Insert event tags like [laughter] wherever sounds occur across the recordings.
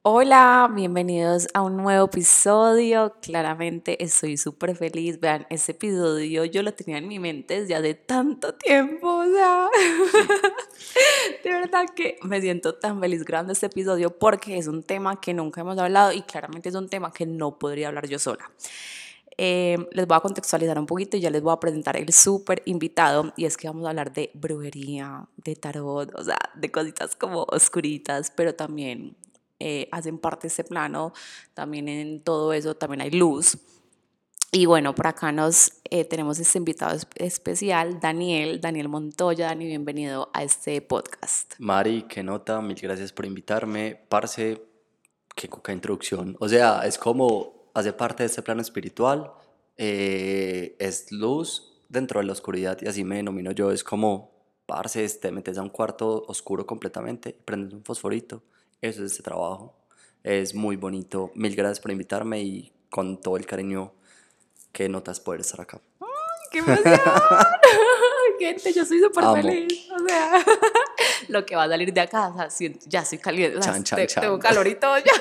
Hola, bienvenidos a un nuevo episodio. Claramente estoy súper feliz. Vean, este episodio yo lo tenía en mi mente desde hace tanto tiempo. O sea, [laughs] de verdad que me siento tan feliz grabando este episodio porque es un tema que nunca hemos hablado y claramente es un tema que no podría hablar yo sola. Eh, les voy a contextualizar un poquito y ya les voy a presentar el súper invitado y es que vamos a hablar de brujería, de tarot, o sea, de cositas como oscuritas, pero también eh, hacen parte de este plano, también en todo eso también hay luz. Y bueno, por acá nos eh, tenemos este invitado especial, Daniel, Daniel Montoya. Dani, bienvenido a este podcast. Mari, qué nota, mil gracias por invitarme. Parce, qué coca introducción. O sea, es como hace parte de este plano espiritual, eh, es luz dentro de la oscuridad y así me denomino yo. Es como, parce, te metes a un cuarto oscuro completamente, prendes un fosforito eso es este trabajo. Es muy bonito. Mil gracias por invitarme y con todo el cariño que notas poder estar acá. ¡Ay, qué emoción! [laughs] Gente, yo soy súper feliz. O sea, [laughs] lo que va a salir de acá, o sea, ya estoy caliente. Chan, chan, chan. Tengo calor y todo ya.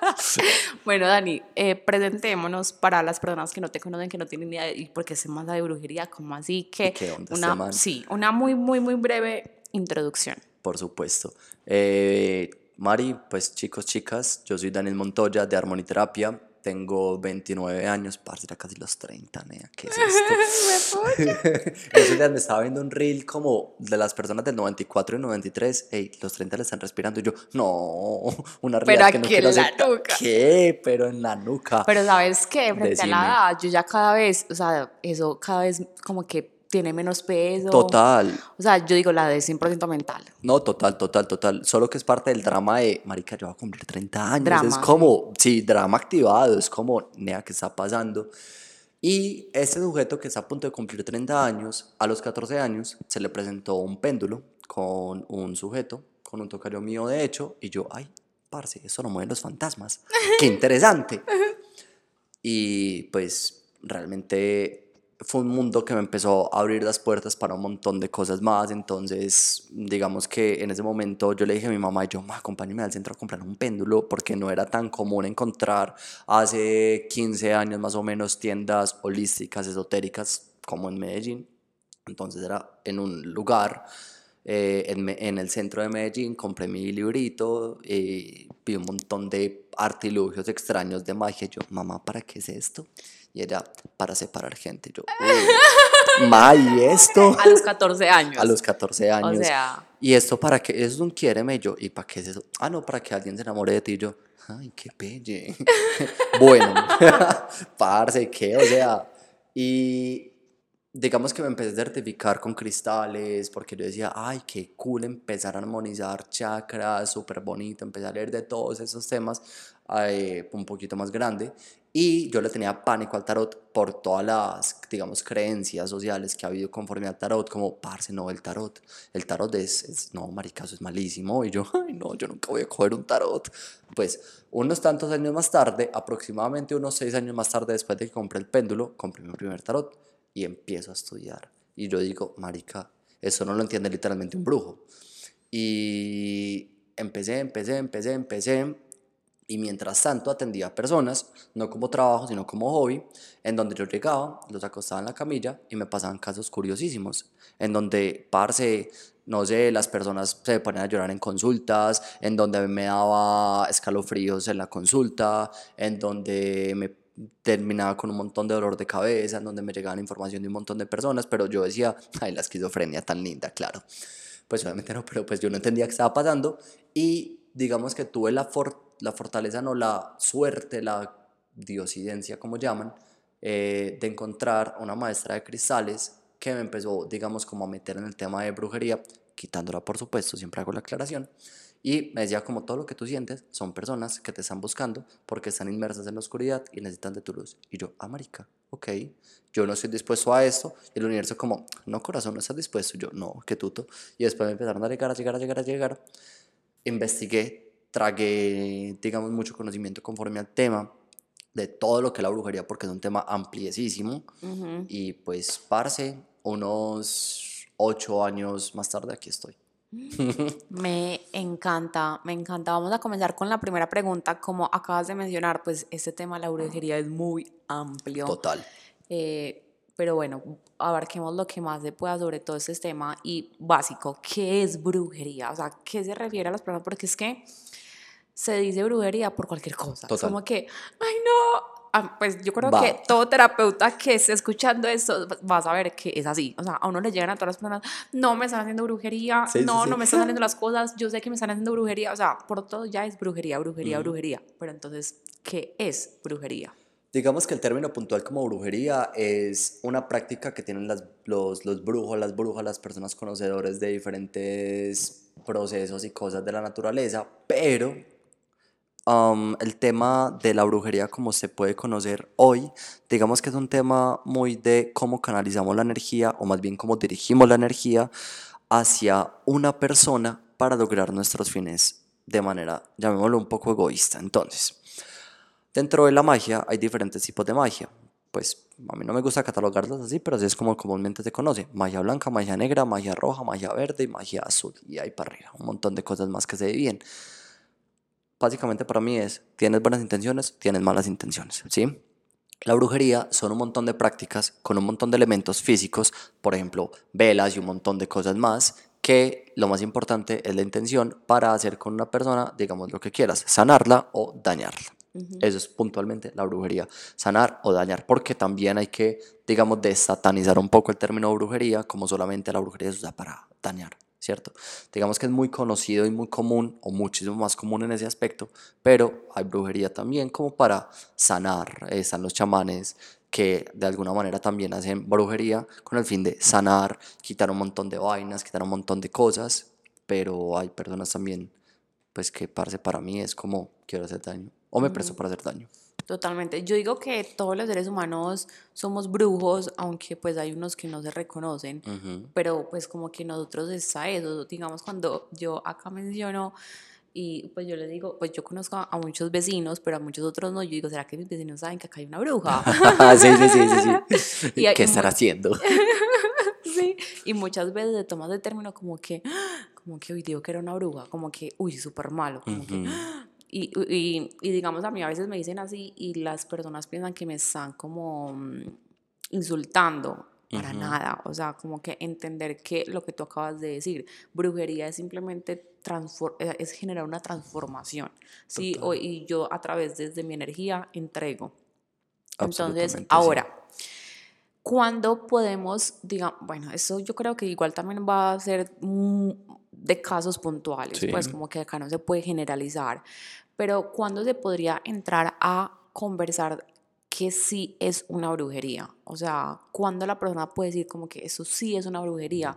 [laughs] bueno, Dani, eh, presentémonos para las personas que no te conocen, que no tienen ni idea y porque se manda de brujería, como así que. ¿Qué onda una, Sí, una muy, muy, muy breve introducción. Por supuesto. Eh, Mari, pues chicos, chicas, yo soy Daniel Montoya de Armoniterapia, tengo 29 años, parce, ya casi los 30, nea, ¿qué es esto? [laughs] [laughs] Eso me estaba viendo un reel como de las personas del 94 y 93, hey, los 30 le están respirando, y yo, no, una realidad Pero que no aquí en la nuca. ¿Qué? Pero en la nuca. Pero ¿sabes qué? Frente a la edad, yo ya cada vez, o sea, eso cada vez como que tiene menos peso. Total. O sea, yo digo la de 100% mental. No, total, total, total. Solo que es parte del drama de, marica, yo voy a cumplir 30 años. Es como, sí, drama activado, es como, nea, ¿qué está pasando? Y ese sujeto que está a punto de cumplir 30 años, a los 14 años, se le presentó un péndulo con un sujeto, con un tocayo mío de hecho, y yo, ay, parce, eso no mueven los fantasmas. [laughs] Qué interesante. y pues realmente fue un mundo que me empezó a abrir las puertas para un montón de cosas más. Entonces, digamos que en ese momento yo le dije a mi mamá, yo, acompáñame al centro a comprar un péndulo, porque no era tan común encontrar hace 15 años más o menos tiendas holísticas, esotéricas, como en Medellín. Entonces era en un lugar, eh, en, en, el centro de Medellín, compré mi librito y vi un montón de artilugios extraños de magia. yo, mamá, ¿para qué es esto? Y ella, para separar gente. Yo, ma, ¿y esto? [laughs] A los 14 años. A los 14 años. O sea. ¿Y esto para qué? Eso es un quiéreme. yo, ¿y para qué es eso? Ah, no, para que alguien se enamore de ti. yo, ay, qué pelle. [laughs] bueno, [laughs] parce, ¿qué? O sea, y digamos que me empecé a certificar con cristales, porque yo decía, ay, qué cool empezar a armonizar chakras, súper bonito, empezar a leer de todos esos temas eh, un poquito más grande. Y yo le tenía pánico al tarot por todas las, digamos, creencias sociales que ha habido conforme al tarot, como, parce, no, el tarot, el tarot es, es no, maricazo, es malísimo. Y yo, [laughs] ay, no, yo nunca voy a coger un tarot. Pues, unos tantos años más tarde, aproximadamente unos seis años más tarde, después de que compré el péndulo, compré mi primer tarot y empiezo a estudiar. Y yo digo, marica, eso no lo entiende literalmente un brujo. Y empecé, empecé, empecé, empecé y mientras tanto atendía a personas, no como trabajo, sino como hobby, en donde yo llegaba, los acostaba en la camilla y me pasaban casos curiosísimos, en donde, parce, no sé, las personas se ponían a llorar en consultas, en donde me daba escalofríos en la consulta, en donde me terminaba con un montón de dolor de cabeza, en donde me llegaban información de un montón de personas, pero yo decía, ay, la esquizofrenia tan linda, claro. Pues obviamente no, pero pues yo no entendía qué estaba pasando y digamos que tuve la fortuna la fortaleza, no la suerte, la diosidencia, como llaman, eh, de encontrar una maestra de cristales que me empezó, digamos, como a meter en el tema de brujería, quitándola, por supuesto, siempre hago la aclaración. Y me decía como todo lo que tú sientes son personas que te están buscando porque están inmersas en la oscuridad y necesitan de tu luz. Y yo, ah, marica, ok, yo no estoy dispuesto a esto. Y el universo como, no, corazón, no estás dispuesto. yo, no, qué tuto. Y después me empezaron a llegar, a llegar, a llegar, a llegar. Investigué tragué, digamos, mucho conocimiento conforme al tema de todo lo que es la brujería, porque es un tema ampliesísimo. Y pues, parce, unos ocho años más tarde aquí estoy. [laughs] Me encanta, me encanta. Vamos a comenzar con la primera pregunta. Como acabas de mencionar, pues este tema de la brujería es muy amplio. Total. Eh, pero bueno, abarquemos lo que más se pueda sobre todo este tema y básico, ¿qué es brujería? O sea, ¿qué se refiere a las personas? Porque es que se dice brujería por cualquier cosa. Total. Como que, ay no, Ah, pues yo creo que todo terapeuta que esté escuchando esto va a saber que es así. O sea, a uno le llegan a todas las personas, no me están haciendo brujería, no, no me están saliendo [laughs] las cosas, yo sé que me están haciendo brujería. O sea, por todo ya es brujería, brujería, brujería. Pero entonces, ¿qué es brujería? Digamos que el término puntual como brujería es una práctica que tienen las, los, los brujos, las brujas, las personas conocedores de diferentes procesos y cosas de la naturaleza, pero el tema de la brujería como se puede conocer hoy, digamos que es un tema muy de cómo canalizamos la energía o más bien cómo dirigimos la energía hacia una persona para lograr nuestros fines de manera, llamémoslo un poco egoísta. Entonces, dentro de la magia hay diferentes tipos de magia. Pues a mí no me gusta catalogarlos así, pero así es como comúnmente se conoce. Magia blanca, magia negra, magia roja, magia verde y magia azul. Y hay para arriba un montón de cosas más que se dividen básicamente para mí es, tienes buenas intenciones, tienes malas intenciones, ¿sí? La brujería son un montón de prácticas con un montón de elementos físicos, por ejemplo, velas y un montón de cosas más, que lo más importante es la intención para hacer con una persona, digamos, lo que quieras, sanarla o dañarla. Eso es puntualmente la brujería, sanar o dañar, porque también hay que, digamos, desatanizar un poco el término brujería, como solamente la brujería se usa para dañar. ¿Cierto? Digamos que es muy conocido y muy común, o muchísimo más común en ese aspecto, pero hay brujería también como para sanar. Están los chamanes que de alguna manera también hacen brujería con el fin de sanar, quitar un montón de vainas, quitar un montón de cosas, pero hay personas también, pues que parece para mí es como quiero hacer daño, o me presto para hacer daño. Totalmente. Yo digo que todos los seres humanos somos brujos, aunque pues hay unos que no se reconocen, pero pues como que nosotros está eso, digamos cuando yo acá menciono y pues yo les digo, pues yo conozco a muchos vecinos, pero a muchos otros no, yo digo, ¿será que mis vecinos saben que acá hay una bruja? [laughs] sí, sí, sí, sí. sí. [laughs] y ¿Qué estará haciendo? [laughs] sí, y muchas veces se toma el término como que, como que hoy digo que era una bruja, como que, uy, súper malo, como que y, y, y, digamos, a mí a veces me dicen así y las personas piensan que me están como mm, insultando. Para nada, o sea, como que entender que lo que tú acabas de decir, brujería es simplemente eh, es generar una transformación, ¿sí? O, y yo a través desde mi energía entrego. Entonces, ahora, ¿cuándo podemos, digamos, bueno, eso yo creo que igual también va a ser de casos puntuales, pues como que acá no se puede generalizar, pero ¿cuándo se podría entrar a conversar que sí es una brujería? O sea, ¿cuándo la persona puede decir como que eso sí es una brujería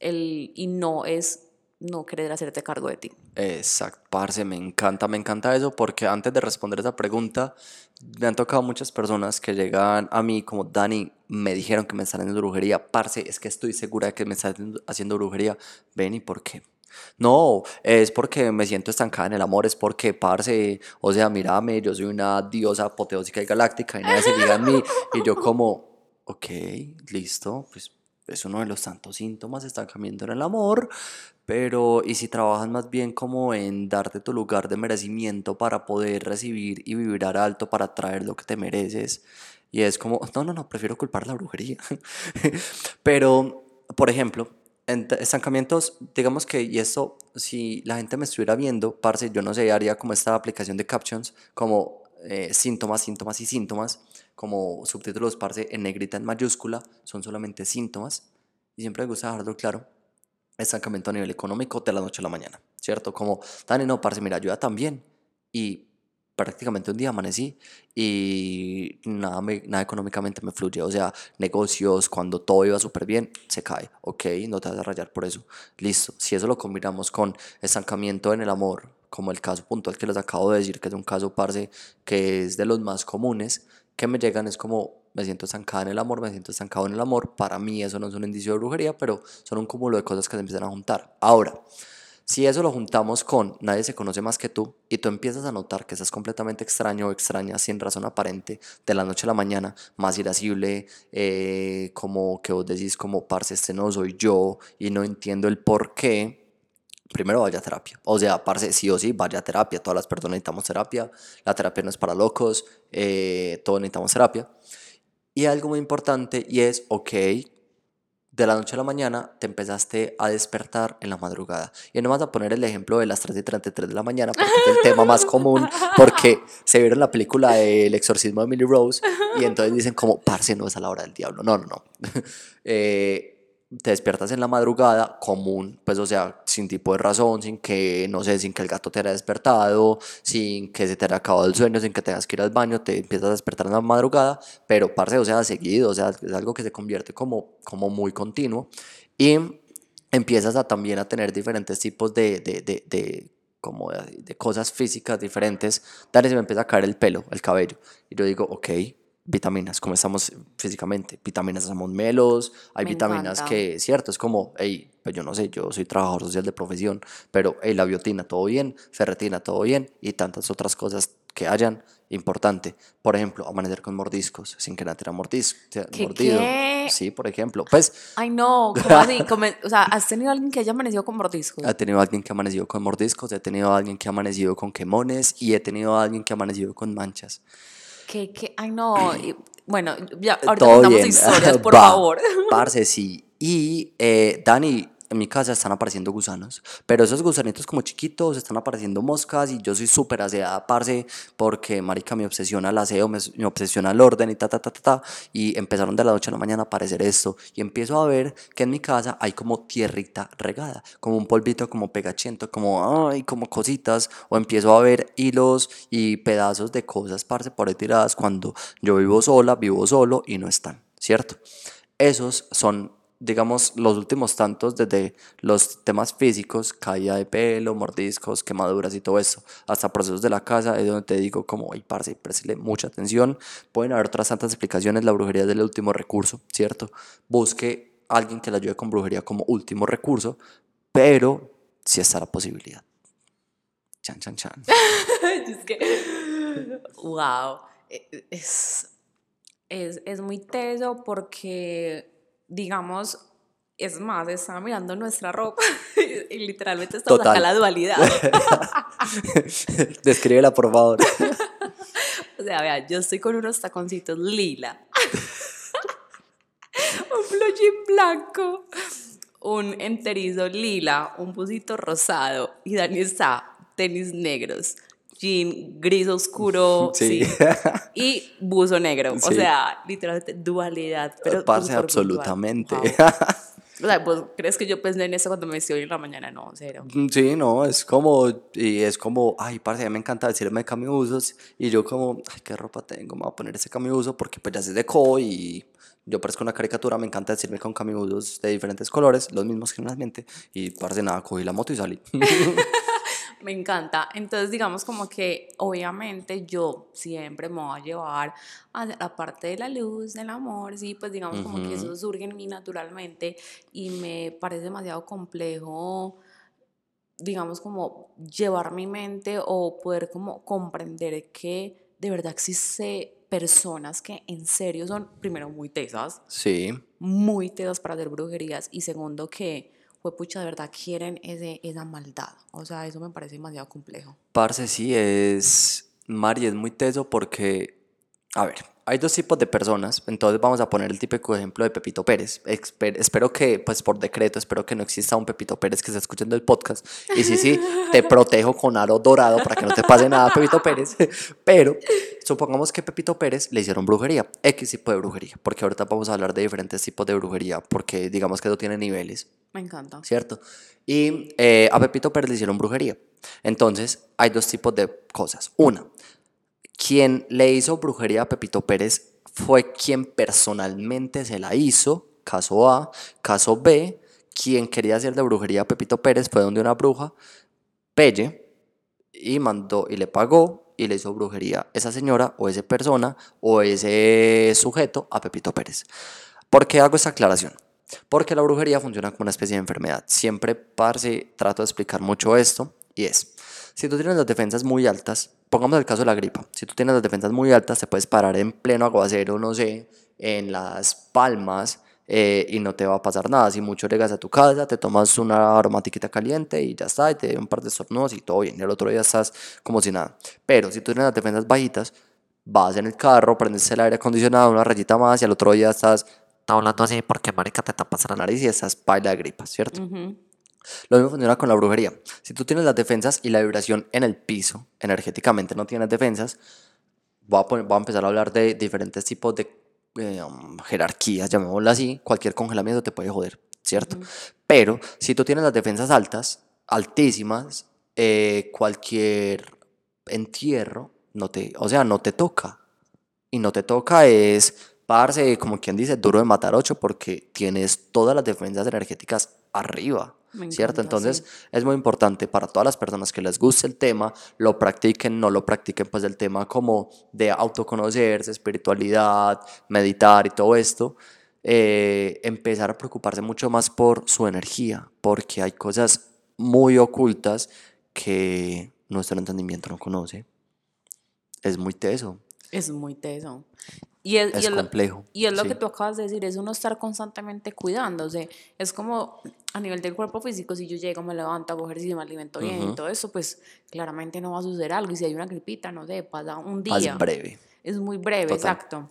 el, y no es no querer hacerte cargo de ti? Exacto, parce, me encanta, me encanta eso porque antes de responder esa pregunta, me han tocado muchas personas que llegan a mí como, Dani, me dijeron que me están haciendo brujería, parce, es que estoy segura de que me están haciendo brujería, ven y por qué. No, es porque me siento estancada en el amor, es porque, parce, o sea, mírame, yo soy una diosa apoteósica y galáctica y nadie se llega en mí. Y yo como, ok, listo, pues es uno de los tantos síntomas, estancamiento en el amor, pero ¿y si trabajas más bien como en darte tu lugar de merecimiento para poder recibir y vibrar alto para traer lo que te mereces? Y es como, no, no, no, prefiero culpar la brujería. [laughs] pero, por ejemplo, estancamientos, digamos que, y esto, si la gente me estuviera viendo, parce, yo no sé, haría como esta aplicación de captions, como eh, síntomas, síntomas y síntomas, como subtítulos, parce, en negrita, en mayúscula, son solamente síntomas, y siempre me gusta dejarlo claro, estancamiento a nivel económico de la noche a la mañana, ¿cierto? Como, Dani, no, parce, mira, ayuda también, y prácticamente un día amanecí y nada, nada económicamente me fluye. O sea, negocios, cuando todo iba súper bien, se cae. Ok, no te vas a rayar por eso. Listo. Si eso lo combinamos con estancamiento en el amor, como el caso puntual que les acabo de decir, que es un caso, parce, que es de los más comunes, que me llegan es como me siento estancada en el amor, me siento estancado en el amor. Para mí eso no es un indicio de brujería, pero son un cúmulo de cosas que se empiezan a juntar. Ahora, si eso lo juntamos con nadie se conoce más que tú y tú empiezas a notar que estás completamente extraño o extraña sin razón aparente de la noche a la mañana, más irascible, eh, como que vos decís como, parce, este no soy yo y no entiendo el por qué, primero vaya a terapia. O sea, parce, sí o sí, vaya a terapia. Todas las personas necesitamos terapia. La terapia no es para locos. eh, todos necesitamos terapia. Y algo muy importante y es, ok, de la noche a la mañana te empezaste a despertar en la madrugada. Y no vas a poner el ejemplo de las 3 y 33 de la mañana porque es el [laughs] tema más común, porque se vieron la película El exorcismo de Emily Rose y entonces dicen como, parce, no es a la hora del diablo. No, no, no. [laughs] Eh, te despiertas en la madrugada común, pues o sea, sin tipo de razón, sin que, no sé, sin que el gato te haya despertado, sin que se te haya acabado el sueño, sin que tengas que ir al baño, te empiezas a despertar en la madrugada, pero parce, o sea, seguido, o sea, es algo que se convierte como, como muy continuo y empiezas a también a tener diferentes tipos de, de, de, de como de, de cosas físicas diferentes. Dale, se me empieza a caer el pelo, el cabello. Y yo digo, ok, vitaminas, ¿cómo estamos físicamente? Vitaminas somos melos, hay Me vitaminas encanta. que, cierto, es como, hey, pues yo no sé, yo soy trabajador social de profesión, pero hey, la biotina, todo bien, ferretina, todo bien, y tantas otras cosas que hayan, importante. Por ejemplo, amanecer con mordiscos, sin que nadie te haya mordis- te haya ¿Qué, mordido. qué? Sí, por ejemplo. Pues, Ay, no, ¿cómo así? Come- o sea, ¿has tenido alguien que haya amanecido con mordiscos? he tenido alguien que ha amanecido con mordiscos, he tenido alguien que ha amanecido con quemones, y he tenido alguien que ha amanecido con manchas. ¿Qué, qué? Ay, no. y- bueno, ya, ahorita Todo contamos historias, [laughs] por Va, favor. [laughs] Parce, sí. Y eh, Dani, en mi casa están apareciendo gusanos, pero esos gusanitos como chiquitos están apareciendo moscas y yo soy súper aseada, parce, porque marica me obsesiona el aseo, me, me obsesiona el orden y ta, ta, ta, ta, ta, y empezaron de la noche a la mañana a aparecer esto y empiezo a ver que en mi casa hay como tierrita regada, como un polvito como pegachento, como, ay, como cositas, o empiezo a ver hilos y pedazos de cosas, parce, por ahí tiradas cuando yo vivo sola, vivo solo y no están, ¿cierto? Esos son, digamos, los últimos tantos desde los temas físicos, caída de pelo, mordiscos, quemaduras y todo eso, hasta procesos de la casa, es donde te digo como, ay, parce, préstele mucha atención. Pueden haber otras tantas explicaciones, la brujería es el último recurso, ¿cierto? Busque a alguien que le ayude con brujería como último recurso, pero sí está la posibilidad. Chan, chan, chan. [laughs] es que, wow, e- es, es, es muy teso porque, digamos, es más, estaba mirando nuestra ropa [laughs] y literalmente estamos acá la dualidad. [laughs] Descríbela, por favor. [laughs] O sea, vea, yo estoy con unos taconcitos lila, un jean blanco, un enterizo lila, un busito rosado y Dani está tenis negros, jean gris oscuro, Sí. sí, [laughs] y buzo negro. O Sí. sea, literalmente dualidad, pero Parce, absolutamente. Wow. O sea, ¿vos crees que yo pensé en eso cuando me vestí hoy en la mañana? No, cero. Sí, no, es como, y es como, ay, parce, a mí me encanta decirme camiusos, y yo como, ay, qué ropa tengo, me voy a poner ese camiuso porque pues ya se secó y yo parezco una caricatura, me encanta decirme con camiusos de diferentes colores, los mismos generalmente, y parce, nada, cogí la moto y salí. [laughs] Me encanta. Entonces, digamos como que obviamente yo siempre me voy a llevar a la parte de la luz, del amor, sí, pues digamos como que eso surge en mí naturalmente y me parece demasiado complejo, digamos como llevar mi mente o poder como comprender que de verdad existe personas que en serio son, primero, muy tesas, Sí, muy tesas para hacer brujerías y segundo que, pues pucha, de verdad quieren ese, esa maldad. O sea, eso me parece demasiado complejo. parce, sí, es, Mari, es muy teso porque, a ver, hay dos tipos de personas, entonces vamos a poner el típico ejemplo de Pepito Pérez. Espe- espero que, pues por decreto, espero que no exista un Pepito Pérez que esté escuchando el podcast. Y sí, sí, te [laughs] protejo con aro dorado para que no te pase nada, Pepito Pérez. [laughs] Pero supongamos que Pepito Pérez le hicieron brujería, X tipo de brujería, porque ahorita vamos a hablar de diferentes tipos de brujería, porque digamos que eso tiene niveles. Me encanta. ¿cierto? Y eh, a Pepito Pérez le hicieron brujería. Entonces, hay dos tipos de cosas. Una, quien le hizo brujería a Pepito Pérez fue quien personalmente se la hizo, caso A. Caso B, quien quería hacerle brujería a Pepito Pérez fue donde una bruja, Pelle, y mandó y le pagó y le hizo brujería esa señora o esa persona o ese sujeto a Pepito Pérez. ¿Por qué hago esta aclaración? Porque la brujería funciona como una especie de enfermedad. Siempre, parce, trato de explicar mucho esto y es, si tú tienes las defensas muy altas, pongamos el caso de la gripa, si tú tienes las defensas muy altas, te puedes parar en pleno aguacero, no sé, en las palmas, eh, y no te va a pasar nada. Si mucho llegas a tu casa, te tomas una aromatiquita caliente y ya está, y te da un par de estornudos y todo bien. Y el otro día estás como si nada. Pero si tú tienes las defensas bajitas, vas en el carro, prendes el aire acondicionado, una rayita más y al otro día estás está hablando así porque marica te tapas la nariz y estás paila de gripa, ¿cierto? Lo mismo funciona con la brujería. Si tú tienes las defensas y la vibración en el piso, energéticamente no tienes defensas, voy a, a empezar a hablar de diferentes tipos de eh, um, jerarquías, llamémoslo así. Cualquier congelamiento te puede joder, ¿cierto? Pero si tú tienes las defensas altas, altísimas, eh, cualquier entierro, no te, o sea, no te toca. Y no te toca es, parse, como quien dice, duro de matar ocho, porque tienes todas las defensas energéticas arriba. ¿Cierto? Entonces es muy importante para todas las personas que les guste el tema, lo practiquen, no lo practiquen, pues el tema como de autoconocerse, espiritualidad, meditar y todo esto, eh, empezar a preocuparse mucho más por su energía, porque hay cosas muy ocultas que nuestro entendimiento no conoce. Es muy teso. Es muy teso. Y es, es, complejo. Y es lo que tú acabas de decir, es uno estar constantemente cuidándose. Es como a nivel del cuerpo físico, si yo llego, me levanto, hago ejercicio, me alimento bien y todo eso, pues claramente no va a suceder algo. Y si hay una gripita, no sé, pasa un día. Es breve. Es muy breve, exacto.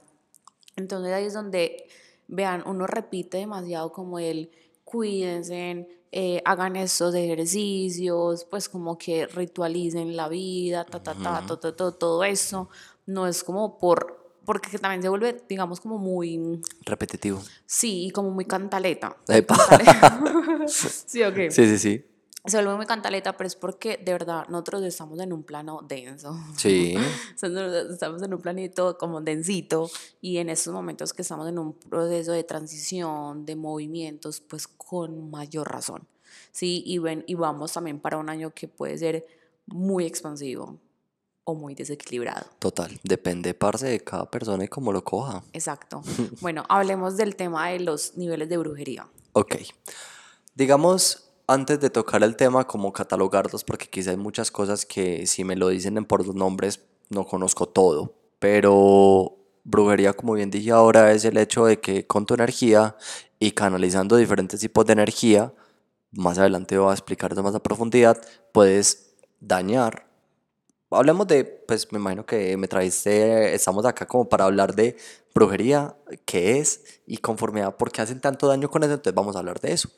Entonces ahí es donde, vean, uno repite demasiado como el cuídense, eh, hagan estos ejercicios, pues como que ritualicen la vida, ta, ta, ta, todo, todo, todo eso. No es como por porque también se vuelve, digamos, como muy... Repetitivo. Sí, y como muy cantaleta. [laughs] sí, ok. Sí, sí, sí. Se vuelve muy cantaleta, pero es porque de verdad nosotros estamos en un plano denso. Sí. [laughs] estamos en un planito como densito y en estos momentos que estamos en un proceso de transición, de movimientos, pues con mayor razón. Sí, y, ven, y vamos también para un año que puede ser muy expansivo o muy desequilibrado. Total, depende, parce, de cada persona y cómo lo coja. Exacto. [laughs] bueno, hablemos del tema de los niveles de brujería. Ok. Digamos, antes de tocar el tema, como catalogarlos, porque quizá hay muchas cosas que si me lo dicen por los nombres, no conozco todo. Pero brujería, como bien dije ahora, es el hecho de que con tu energía y canalizando diferentes tipos de energía, más adelante voy a explicar de más a profundidad, puedes dañar hablemos de, pues me imagino que me traiste, estamos acá como para hablar de brujería, qué es y conformidad, por qué hacen tanto daño con eso, entonces vamos a hablar de eso.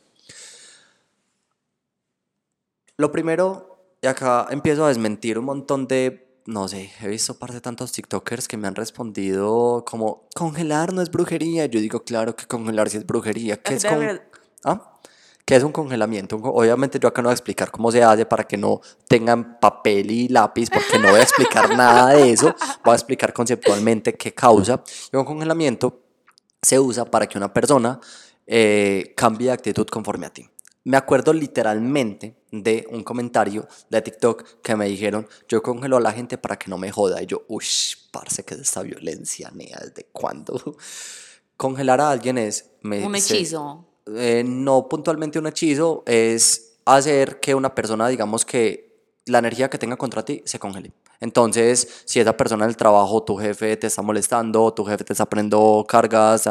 Lo primero, y acá empiezo a desmentir un montón de, no sé, he visto parte de tantos TikTokers que me han respondido como, congelar no es brujería. Yo digo, claro que congelar sí es brujería. ¿Qué es con... ¿Ah? ¿Qué es un congelamiento? Obviamente yo acá no voy a explicar cómo se hace para que no tengan papel y lápiz, porque no voy a explicar nada de eso. Voy a explicar conceptualmente qué causa. Y un congelamiento se usa para que una persona eh, cambie de actitud conforme a ti. Me acuerdo literalmente de un comentario de TikTok que me dijeron, yo congelo a la gente para que no me joda. Y yo, uy, parce, que es esta violencia, nea, ¿desde cuándo? Congelar a alguien es... Me, un hechizo. Eh, no puntualmente un hechizo, es hacer que una persona, digamos que la energía que tenga contra ti se congele. Entonces, si esa persona en el trabajo, tu jefe te está molestando, tu jefe te está poniendo cargas,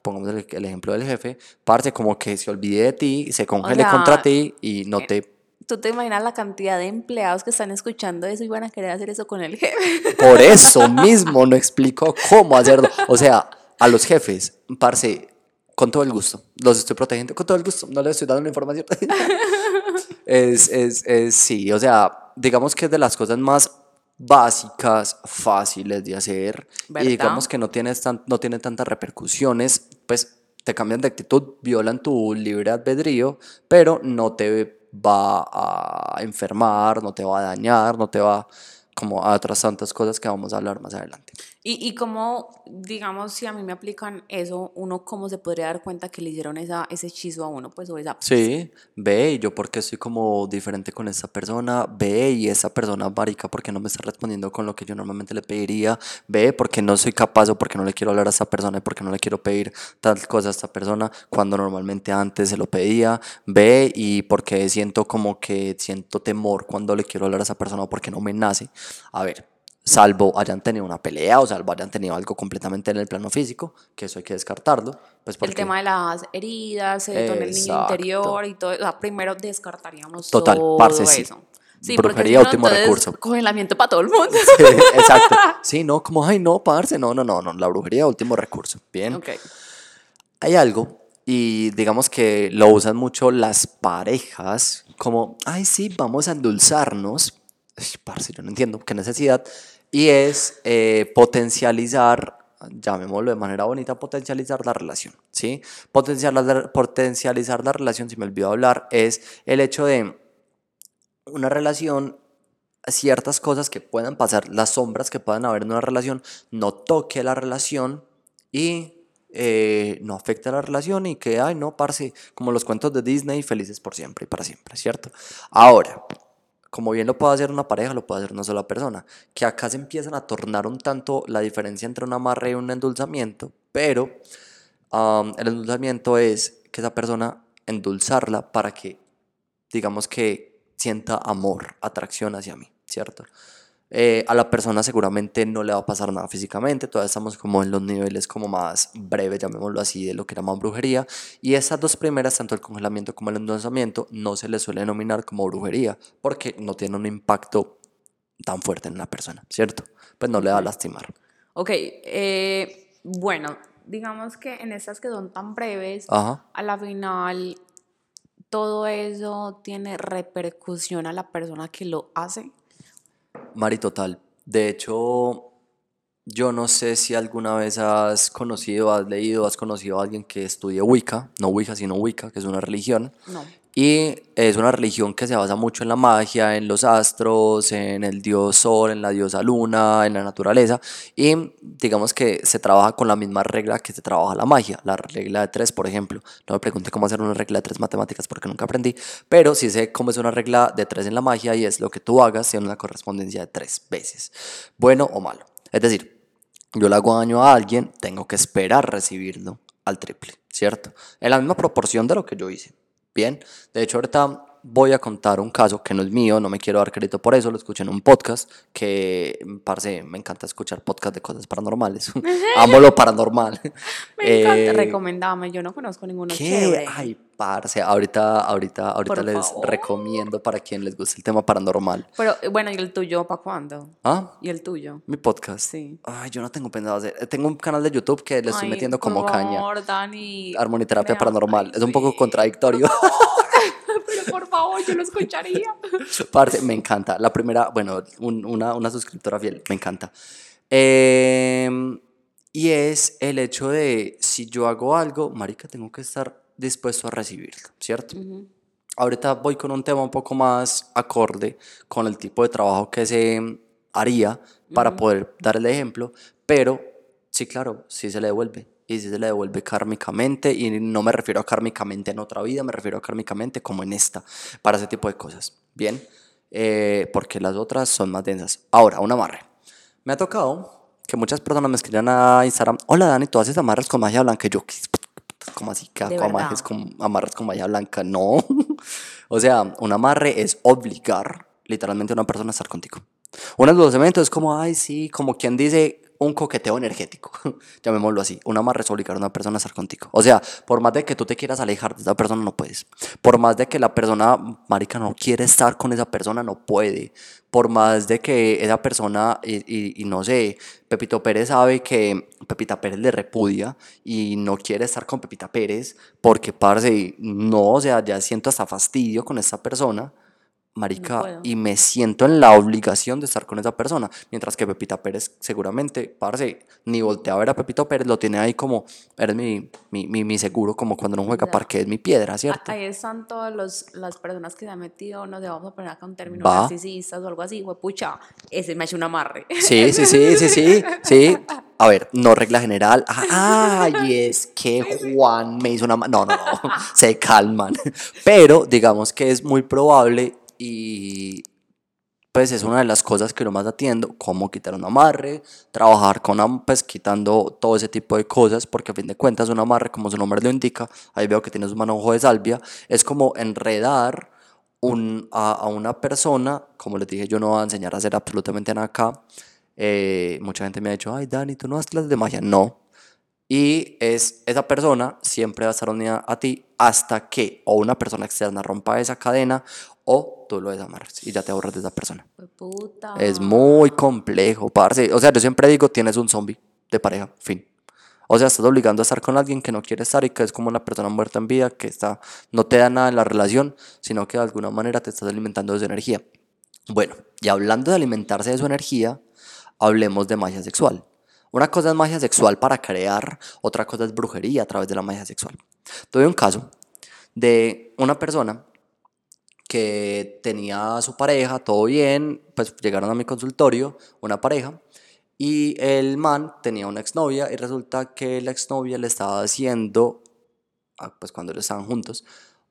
pongamos el, ejemplo del jefe, parte como que se olvide de ti, se congele contra ti y no eh, te ¿Tú te imaginas la cantidad de empleados que están escuchando eso y van a querer hacer eso con el jefe? [laughs] Por eso mismo no explico cómo hacerlo. O sea, a los jefes, parce, con todo el gusto. Los estoy protegiendo con todo el gusto. No les estoy dando la información. [laughs] es, es, es, sí, o sea, digamos que es de las cosas más básicas, fáciles de hacer. Y digamos que no, tienes tan, no tiene tantas repercusiones. Pues te cambian de actitud, violan tu libre albedrío, pero no te va a enfermar, no te va a dañar, no te va como a otras tantas cosas que vamos a hablar más adelante. Y, y cómo, digamos, si a mí me aplican eso, uno cómo se podría dar cuenta que le hicieron esa, ese hechizo a uno, pues, o esa... Sí, ve, y yo porque estoy como diferente con esa persona, ve, y esa persona marica porque no me está respondiendo con lo que yo normalmente le pediría, ve, porque no soy capaz o porque no le quiero hablar a esa persona y porque no le quiero pedir tal cosa a esta persona cuando normalmente antes se lo pedía, ve, y porque siento como que siento temor cuando le quiero hablar a esa persona o porque no me nace. A ver, salvo hayan tenido una pelea o salvo hayan tenido algo completamente en el plano físico, que eso hay que descartarlo. Pues El porque, tema de las heridas, el con el niño Exacto. interior y todo. O sea, primero descartaríamos Total, todo parce, sí. eso. Sí, porque Brujería, si no, último recurso. Congelamiento para todo el mundo. Sí, [laughs] exacto. Sí, no, como, ay, no, parce, no, no, no, no, la brujería, último recurso. Bien. ok. Hay algo, y digamos que lo usan mucho las parejas, como, ay, sí, vamos a endulzarnos. Ay, parce, yo no entiendo qué necesidad. Y es eh, potencializar, llamémoslo de manera bonita, potencializar la relación, ¿sí? Potencializar, potencializar la relación, si me olvidó hablar, es el hecho de una relación ciertas cosas que puedan pasar, las sombras que puedan haber en una relación, no toque la relación y eh, no afecte la relación y que, ay, no, parce, como los cuentos de Disney, felices por siempre y para siempre, ¿cierto? Ahora, como bien lo puede hacer una pareja, lo puede hacer una sola persona, que acá se empiezan a tornar un tanto la diferencia entre un amarre y un endulzamiento, pero el endulzamiento es que esa persona endulzarla para que, digamos que sienta amor, atracción hacia mí, ¿cierto? Eh, a la persona seguramente no le va a pasar nada físicamente, todavía estamos como en los niveles como más breves, llamémoslo así, de lo que llaman brujería, y esas dos primeras, tanto el congelamiento como el endulzamiento, no se les suele denominar como brujería, porque no tienen un impacto tan fuerte en la persona, ¿cierto? Pues no le va a lastimar. Ok, eh, bueno, digamos que en estas que son tan breves, Ajá. a la final todo eso tiene repercusión a la persona que lo hace. Mari, total. De hecho, yo no sé si alguna vez has conocido, has leído, has conocido a alguien que estudie Wicca, no Wicca, sino Wicca, que es una religión. No. Y es una religión que se basa mucho en la magia, en los astros, en el dios sol, en la diosa luna, en la naturaleza. Y digamos que se trabaja con la misma regla que se trabaja la magia, la regla de tres, por ejemplo. No me pregunte cómo hacer una regla de tres matemáticas porque nunca aprendí, pero sí sé cómo es una regla de tres en la magia y es lo que tú hagas tiene una correspondencia de tres veces, bueno o malo. Es decir, yo le hago daño a alguien, tengo que esperar recibirlo al triple, ¿cierto? En la misma proporción de lo que yo hice. Bien, de hecho ahorita voy a contar un caso que no es mío, no me quiero dar crédito por eso, lo escuché en un podcast que, parce, me encanta escuchar podcasts de cosas paranormales. [laughs] Amo lo paranormal. [laughs] Me encanta, Eh, recomendame, yo no conozco ninguno ¿Qué? chévere. Ay, parce, ahorita, ahorita, ahorita Por les favor. recomiendo para quien les guste el tema paranormal. Pero eh, bueno, ¿y el tuyo para cuándo? ¿Ah? ¿Y el tuyo? Mi podcast. Sí. Ay, yo no tengo pensado hacer. eh, Tengo un canal de YouTube que le estoy Ay, metiendo por como caña. favor, Dani. Armoniterapia vea, paranormal. ay, es un poco sí. contradictorio. [laughs] Pero por favor, yo lo escucharía. Parce, me encanta. La primera, bueno, un- una, una suscriptora fiel, me encanta. Em, y es el hecho de si yo hago algo, marica, tengo que estar dispuesto a recibirlo, ¿cierto? Ujú. Ahorita voy con un tema un poco más acorde con el tipo de trabajo que se haría para poder dar el ejemplo, pero sí, claro, sí se le devuelve. Y sí se le devuelve kármicamente, y no me refiero a kármicamente en otra vida, me refiero a kármicamente como en esta, para ese tipo de cosas. Bien, Eh, porque las otras son más densas. Ahora, un amarre. Me ha tocado que muchas personas me escriban a Instagram, hola Dani, tú haces amarres con magia blanca. Y yo, ¿qué? ¿cómo así que ¿De amarres con, amarres con magia blanca? No. [laughs] o sea, un amarre es obligar literalmente a una persona a estar contigo. Un endulzamiento es como, ay, sí, como quien dice un coqueteo energético, [laughs] llamémoslo así. Un amarre es obligar una persona estar contigo. O sea, por más de que tú te quieras alejar de esa persona, no puedes. Por más de que la persona, marica, no quiere estar con esa persona, no puede. Por más de que esa persona, y, y- y no sé, Pepito Pérez sabe que Pepita Pérez le repudia y no quiere estar con Pepita Pérez porque, parce, no, o sea, ya siento hasta fastidio con esta persona marica, y me siento en la obligación de estar con esa persona. Mientras que Pepita Pérez seguramente, parce, ni voltea a ver a Pepito Pérez, lo tiene ahí como, eres mi, mi, mi, mi seguro, como cuando uno juega parque, es mi piedra, ¿cierto? Ahí están todas las personas que se han metido, no sé, vamos a poner acá un término Va. narcisistas o algo así, pucha, ese me ha hecho un amarre. Sí, sí, sí, sí, sí, sí. A ver, no regla general. Ah, Ay, [laughs] es que Juan me hizo una... No, no, no, se calman. Pero digamos que es muy probable y pues es una de las cosas que yo más atiendo, cómo quitar un amarre, trabajar con, pues quitando todo ese tipo de cosas, porque a fin de cuentas un amarre, como su nombre lo indica, ahí veo que tienes un manojo de salvia, es como enredar un, a, a una persona, como les dije, yo no voy a enseñar a hacer absolutamente nada acá, Eh, mucha gente me ha dicho, ay, Dani, ¿tú no das clases de magia? No. Y es, esa persona siempre va a estar unida a ti hasta que o una persona externa rompa esa cadena o tú lo desamarras y ya te ahorras de esa persona. Puta. Es muy complejo, parce. O sea, yo siempre digo, tienes un zombie de pareja, fin. O sea, estás obligando a estar con alguien que no quiere estar y que es como una persona muerta en vida, que está, no te da nada en la relación, sino que de alguna manera te estás alimentando de su energía. Bueno, y hablando de alimentarse de su energía, hablemos de magia sexual. Una cosa es magia sexual para crear, otra cosa es brujería a través de la magia sexual. Tuve un caso de una persona que tenía su pareja, todo bien, pues llegaron a mi consultorio, una pareja, y el man tenía una exnovia y resulta que la exnovia le estaba haciendo, ah, pues cuando ellos estaban juntos,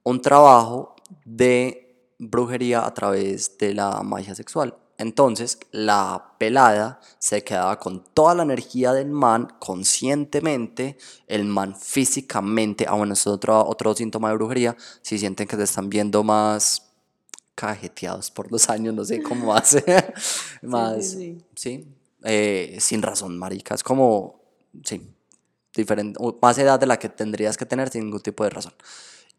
un trabajo de brujería a través de la magia sexual. Entonces la pelada se quedaba con toda la energía del man conscientemente, el man físicamente, ah bueno, eso es otro, otro síntoma de brujería, si sienten que se están viendo más cajeteados por los años, no sé cómo [laughs] hace, más, sí, sí, eh, sin razón, marica, es como, sí, diferente, más edad de la que tendrías que tener sin ningún tipo de razón.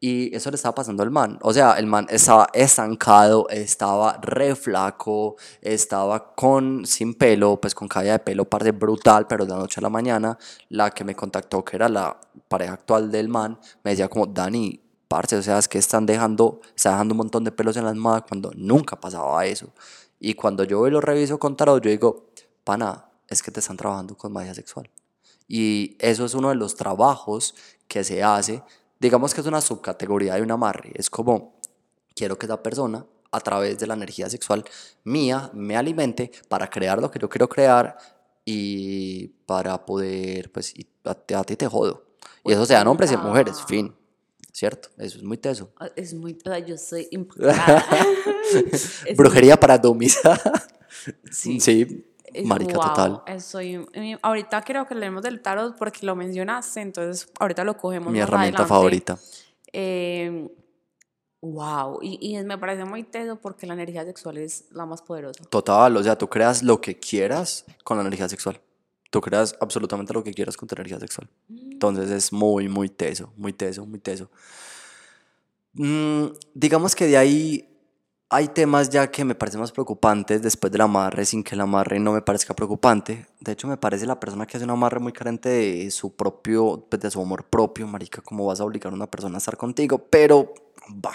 Y eso le estaba pasando al man. O sea, el man estaba estancado, estaba re flaco, estaba con, sin pelo, pues con caída de pelo, parte brutal, pero de la noche a la mañana, la que me contactó, que era la pareja actual del man, me decía como, Dani, parce, o sea, es que están dejando, está dejando un montón de pelos en la almohada cuando nunca pasaba eso. Y cuando yo lo reviso con tarot, yo digo, pana, es que te están trabajando con magia sexual. Y eso es uno de los trabajos que se hace digamos que es una subcategoría de un amarre. Es como, quiero que esa persona, a través de la energía sexual mía, me alimente para crear lo que yo quiero crear y para poder, pues, a, ti te jodo. Y eso se dan hombres y mujeres, fin. ¿Cierto? Eso es muy teso. Ah, es muy, yo soy [laughs] [laughs] Brujería para domis. sí. sí. Marica total. Estoy, ahorita quiero que leemos del tarot porque lo mencionaste, entonces ahorita lo cogemos. Mi herramienta favorita. wow, y, y, me parece muy teso porque la energía sexual es la más poderosa. Total, o sea, tú creas lo que quieras con la energía sexual. Tú creas absolutamente lo que quieras con tu energía sexual. Mm. Entonces es muy, muy teso, muy teso, muy teso. Mm, digamos que de ahí hay temas ya que me parecen más preocupantes después del amarre, sin que el amarre no me parezca preocupante. De hecho, me parece la persona que hace un amarre muy carente de su propio, pues, de su amor propio, marica, cómo vas a obligar a una persona a estar contigo. Pero, va,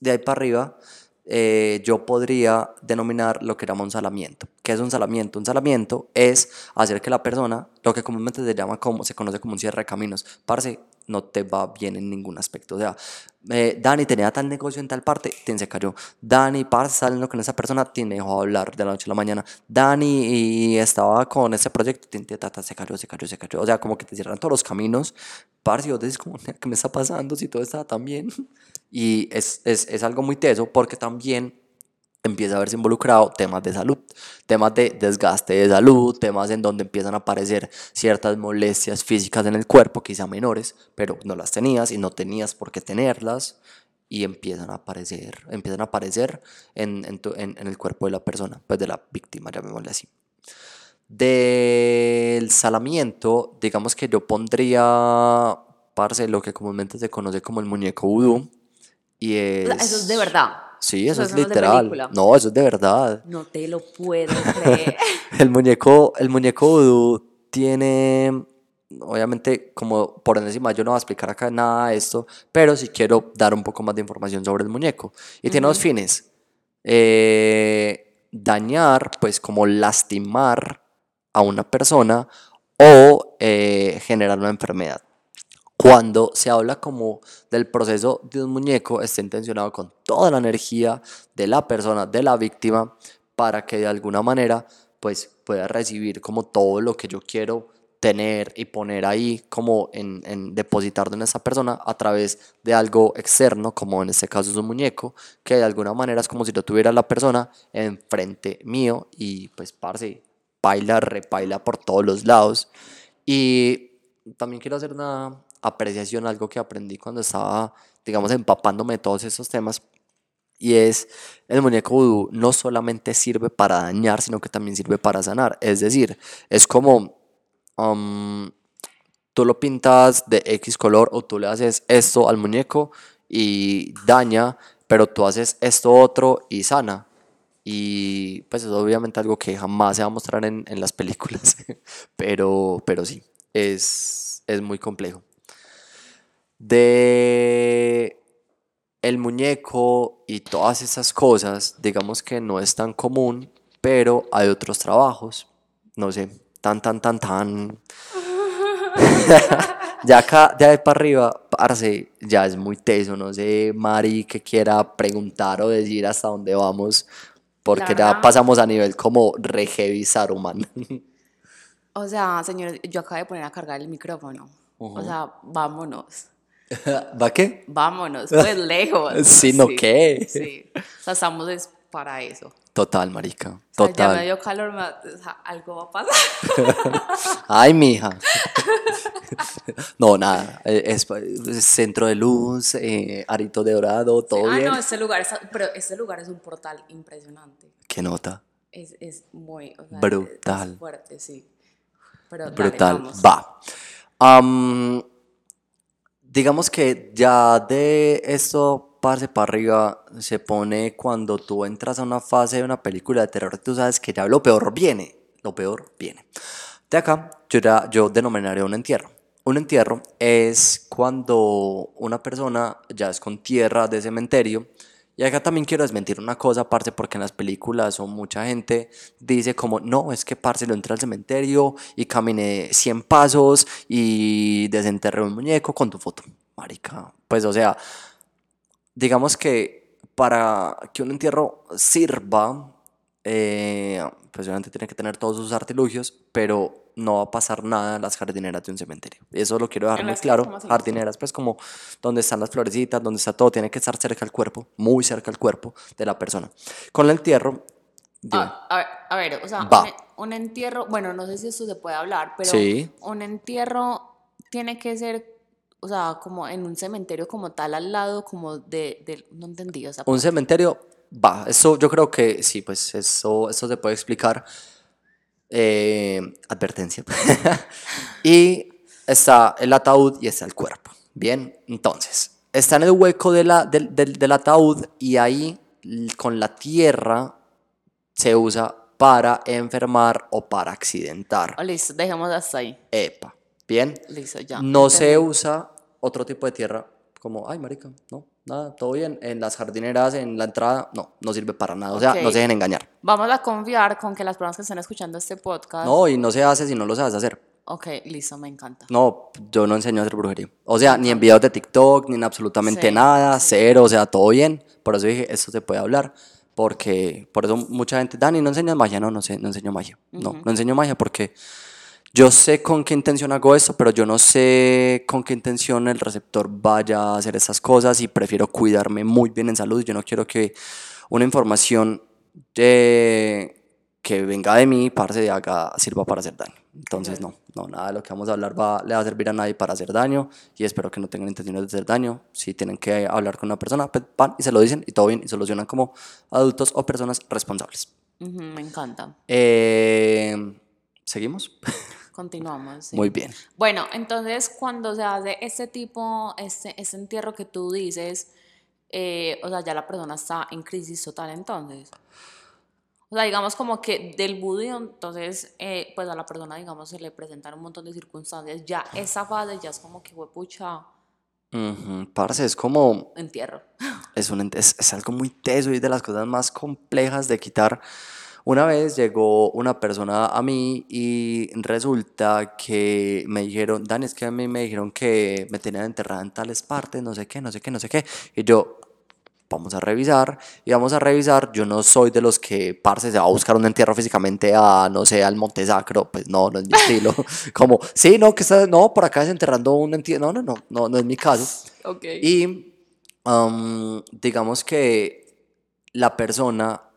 de ahí para arriba, eh, yo podría denominar lo que llama un salamiento. ¿Qué es un salamiento? Un salamiento es hacer que la persona, lo que comúnmente se llama como, se conoce como un cierre de caminos, parce, no te va bien en ningún aspecto. O sea, eh, Dani tenía tal negocio en tal parte, te se cayó. Dani, parce, saliendo con esa persona, te dejó hablar de la noche a la mañana. Dani y estaba con ese proyecto, te, se cayó, se cayó, se cayó. O sea, como que te cierran todos los caminos. Parce, y vos dices, como, ¿qué me está pasando si todo está tan bien? [laughs] Y es, es, es algo muy teso porque también empieza a verse involucrado temas de salud, temas de desgaste de salud, temas en donde empiezan a aparecer ciertas molestias físicas en el cuerpo, quizá menores, pero no las tenías y no tenías por qué tenerlas y empiezan a aparecer, empiezan a aparecer en, en, en, el cuerpo de la persona, pues de la víctima, llamémosle así. Del salamiento, digamos que yo pondría, parce, lo que comúnmente se conoce como el muñeco vudú, y es... Eso es de verdad. Sí, eso, es literal. No, eso es de verdad. No te lo puedo creer. [laughs] el muñeco, el muñeco vudú tiene, obviamente, como por encima, yo no voy a explicar acá nada de esto, pero sí quiero dar un poco más de información sobre el muñeco. Y tiene dos fines. Eh, dañar, pues como lastimar a una persona o eh, generar una enfermedad. Cuando se habla como del proceso de un muñeco, está intencionado con toda la energía de la persona, de la víctima, para que de alguna manera pues pueda recibir como todo lo que yo quiero tener y poner ahí como en, en depositar en esa persona a través de algo externo, como en este caso es un muñeco, que de alguna manera es como si lo tuviera la persona enfrente mío y pues parce, baila, repaila por todos los lados. Y también quiero hacer una, apreciación, algo que aprendí cuando estaba, digamos, empapándome de todos esos temas, Y es, el muñeco vudú no solamente sirve para dañar, sino que también sirve para sanar. Es decir, es como, um, tú lo pintas de X color o tú le haces esto al muñeco y daña, pero tú haces esto otro y sana. Y pues es obviamente algo que jamás se va a mostrar en, en las películas, [laughs] pero, pero sí, es, es muy complejo. De el muñeco y todas esas cosas, digamos que no es tan común, pero hay otros trabajos, no sé, tan, tan, tan, tan. [laughs] ya acá, de ahí para arriba, parce, ya es muy teso, no sé, Mari, que quiera preguntar o decir hasta dónde vamos, porque ya pasamos a nivel como re heavy Saruman. O sea, señores, yo acabo de poner a cargar el micrófono. O sea, vámonos. [laughs] ¿Va qué? Vámonos, pues [laughs] lejos. Sí, ¿no qué? Sí. O sea, estamos es para eso. Total, marica, O sea, ya me total. dio calor, me- o sea, algo va a pasar. [laughs] Ay, mija. No, nada. eh, Es, es centro de luz, eh, arito de dorado, todo ah, bien. no, este lugar, es, pero este lugar es un portal impresionante. ¿Qué nota? Es, es muy, o sea, Brutal. Es fuerte, sí. Pero dale, Brutal. vamos. Va. Am, digamos que ya de esto, parce, para arriba, se pone cuando tú entras a una fase de una película de terror, tú sabes que ya lo peor viene. Lo peor viene. De acá, yo, ya, yo denominaría un entierro. Un entierro es cuando una persona ya es con tierra de cementerio. Y acá también quiero desmentir una cosa, parce, porque en las películas o mucha gente dice como, no, es que parce lo entré al cementerio y caminé 100 pasos y desenterré un muñeco con tu foto. Marica, pues o sea, digamos que para que un entierro sirva, eh, pues obviamente tiene que tener todos sus artilugios, pero no va a pasar nada en las jardineras de un cementerio. Eso lo quiero dejar ¿En muy claro. Jardineras, pues como donde están las florecitas, donde está todo, tiene que estar cerca al cuerpo, muy cerca al cuerpo de la persona. Con el entierro. Ah, a, ver, a ver, o sea, Va. un, un entierro, bueno, no sé si esto se puede hablar, pero Sí. un entierro tiene que ser, o sea, como en un cementerio como tal al lado, como de, de- no entendí, o sea, Un cementerio, va, eso yo creo que sí, pues eso, eso se puede explicar. Eh, advertencia. [laughs] y está el ataúd y está el cuerpo. Bien, entonces, está en el hueco de la, del, del- del ataúd y ahí con la tierra se usa para enfermar o para accidentar. oh, listo, dejemos hasta ahí, Epa, bien. listo, ya. No se usa otro tipo de tierra como, ay, marica, no, nada, todo bien. En las jardineras, en la entrada, no, no sirve para nada. O sea, no se dejen engañar. Vamos a confiar con que las personas que están escuchando este podcast, No, y no se hace si no lo sabes hacer. ok, listo, me encanta. No, yo no enseño a hacer brujería. O sea, ni en videos de TikTok, ni en absolutamente Sí, nada, sí. cero, o sea, todo bien. Por eso dije, esto se puede hablar. Porque, por eso mucha gente, Dani, ¿no enseñas magia? No, no sé, no enseño magia. No, no enseño magia porque yo sé con qué intención hago esto, pero yo no sé con qué intención el receptor vaya a hacer esas cosas y prefiero cuidarme muy bien en salud. Yo no quiero que una información eh, que venga de mí, parce, de haga, sirva para hacer daño. Entonces, no, no, nada de lo que vamos a hablar va, le va a servir a nadie para hacer daño y espero que no tengan intenciones de hacer daño. Si tienen que hablar con una persona, pues van y se lo dicen y todo bien y solucionan como adultos o personas responsables. Ujú, me encanta. Eh, ¿Seguimos? [laughs] Continuamos. sí. Muy bien. Bueno, entonces cuando se hace este tipo, este, este entierro que tú dices, eh, o sea, ya la persona está en crisis total entonces. O sea, digamos como que del vudú, entonces, eh, pues a la persona, digamos, se le presentan un montón de circunstancias. Ya esa fase ya es como que, pucha, Ujú, Parce, es como, entierro. es, un, es, es algo muy teso y de las cosas más complejas de quitar. Una vez llegó una persona a mí y resulta que me dijeron, Dan, es que a mí me dijeron que me tenían enterrada en tales partes, no sé qué, no sé qué, no sé qué. Y yo, vamos a revisar, y vamos a revisar. Yo no soy de los que, parce, se va a buscar un entierro físicamente a, no sé, al Monte Sacro. Pues no, no es mi estilo. [laughs] [laughs] Como, sí, no, que está, no, por acá desenterrando un entierro. No, no, no, no, no es mi caso. Y am, digamos que la persona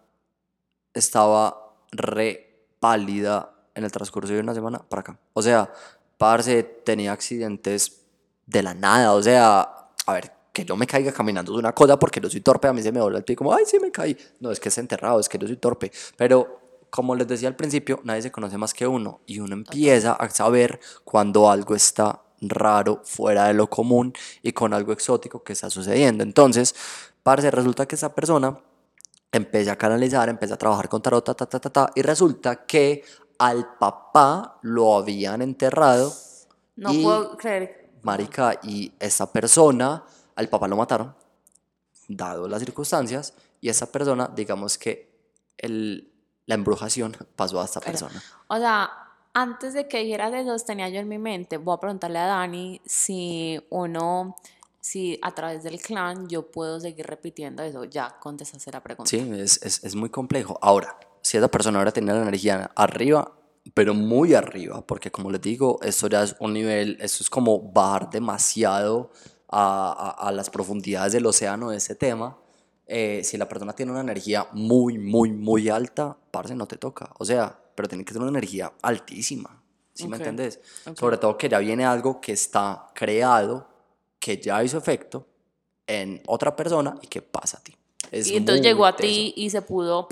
estaba re pálida en el transcurso de una semana para acá. O sea, parce tenía accidentes de la nada. O sea, a ver, que yo me caiga caminando es una cosa porque yo soy torpe, a mí se me dobla el pie como, ay, sí me caí. No, es que es enterrado, es que yo soy torpe. Pero como les decía al principio, nadie se conoce más que uno y uno empieza a saber cuando algo está raro, fuera de lo común y con algo exótico que está sucediendo. Entonces, parce, resulta que esa persona empieza a canalizar, empieza a trabajar con tarot, ta, ta, ta, ta, ta, y resulta que al papá lo habían enterrado. No y, puedo creer. Marica, y esa persona, al papá lo mataron, dado las circunstancias, y esa persona, digamos que el, la embrujación [laughs] pasó a esta persona. O sea, antes de que dijeras eso, tenía yo en mi mente, voy a preguntarle a Dani si uno, si a través del clan yo puedo seguir repitiendo eso. Ya contestaste la pregunta. Sí, es, es, es muy complejo. Ahora, si esa persona ahora tenía la energía arriba, pero muy arriba, porque como les digo, esto ya es un nivel, esto es como bajar demasiado a, a, a las profundidades del océano de ese tema. Eh, si la persona tiene una energía muy, muy, muy alta, parce, no te toca. O sea, pero tiene que ser una energía altísima. ¿Sí me entendés? Sobre todo que ya viene algo que está creado, que ya hizo efecto en otra persona y que pasa a ti. Es y entonces llegó a ti y se pudo.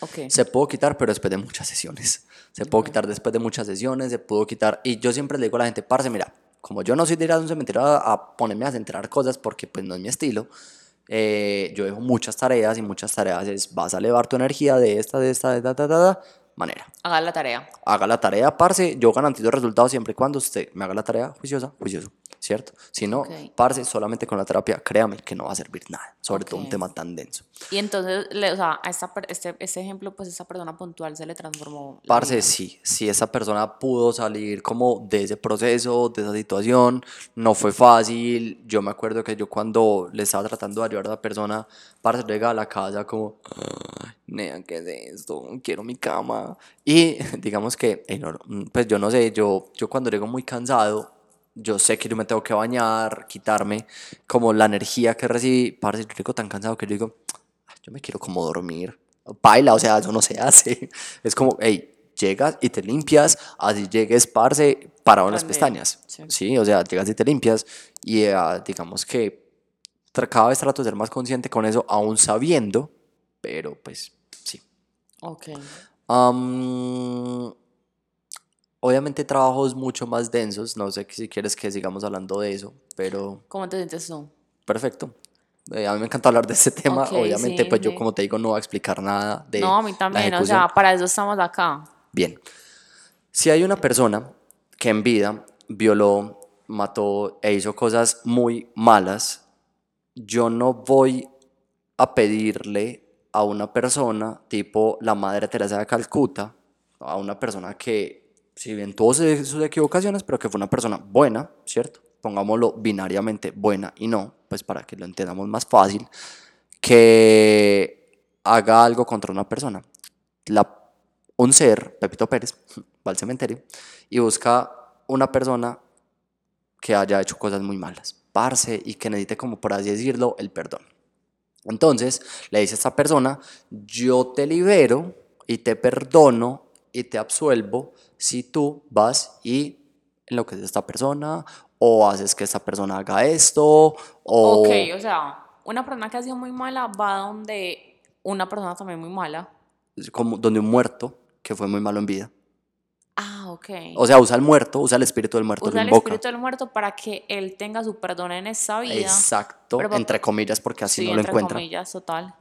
Ok. Se pudo quitar, pero después de muchas sesiones. Se pudo quitar después de muchas sesiones, se pudo quitar. Y yo siempre le digo a la gente, parce, mira, como yo no soy de ir a un cementerio a, a ponerme a centrar cosas porque pues no es mi estilo, eh, yo dejo muchas tareas y muchas tareas es, vas a elevar tu energía de esta, de esta, de esta, de esta, de esta manera. Haga la tarea. Haga la tarea, parce, yo garantizo resultados siempre y cuando usted me haga la tarea juiciosa, juicioso, ¿cierto? Si no, Ok. parce, solamente con la terapia, créame que no va a servir nada, sobre todo un tema tan denso. Y entonces, le- o sea, a esta, este, este ejemplo, pues esa persona puntual se le transformó. Parce, sí, si esa persona pudo salir como de ese proceso, de esa situación, no fue fácil. Yo me acuerdo que yo cuando le estaba tratando de ayudar a la persona, parce, llegaba a la casa como, "Ay, nea, ¿qué es esto? Quiero mi cama. Y [laughs] digamos que, no, no, pues yo no sé, yo, yo cuando llego muy cansado, yo sé que yo me tengo que bañar, quitarme como la energía que recibí. Parce, yo llego tan cansado que yo digo, "Ay, yo me quiero como dormir. Baila, o sea, eso no se [laughs] hace. Es como, hey, llegas y te limpias, así llegues, parce, parado en las pestañas. sí. Sí, o sea, llegas y te limpias y eh, digamos que cada vez trato de ser más consciente con eso, aún sabiendo, pero pues sí. Ok. Am, obviamente trabajos mucho más densos, no sé si quieres que sigamos hablando de eso, pero ¿Cómo te sientes tú? perfecto. Eh, a mí me encanta hablar de este tema, Ok, obviamente sí, pues yo sí. como te digo no voy a explicar nada de No, a mí también, o sea, para eso estamos acá. Bien, si hay una persona que en vida violó, mató e hizo cosas muy malas, yo no voy a pedirle a una persona tipo la Madre Teresa de Calcuta, a una persona que, si bien tuvo sus sus equivocaciones, pero que fue una persona buena, ¿cierto? Pongámoslo binariamente buena y no, pues para que lo entendamos más fácil, que haga algo contra una persona. La un ser, Pepito Pérez, [laughs] va al cementerio y busca una persona que haya hecho cosas muy malas, parce, y que necesite, como por así decirlo, el perdón. Entonces le dice a esta persona, yo te libero y te perdono y te absuelvo si tú vas y enloqueces a esta persona o haces que esta persona haga esto o... Ok, o sea, una persona que ha sido muy mala va donde una persona también muy mala. como donde un muerto que fue muy malo en vida. Ah, ok. O sea, usa el muerto, usa el espíritu del muerto, Usa el invoca. espíritu del muerto para que él tenga su perdón en esta vida. Exacto, Pero entre comillas, porque así sí, no lo entre encuentra. comillas, total.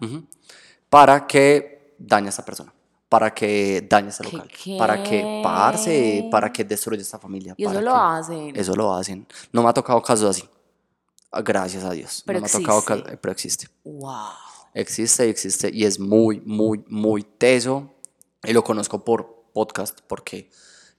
Para que dañe a esta persona, para que dañe a ¿Qué- local, para que parce, qué? para que destruya esta familia. Y eso lo hacen. Eso lo hacen. No me ha tocado casos así. Ah, Gracias a Dios. Pero no me ha tocado existe. ca- pero existe. Wow. Existe, existe y es muy, muy, muy teso. Y lo conozco por podcast porque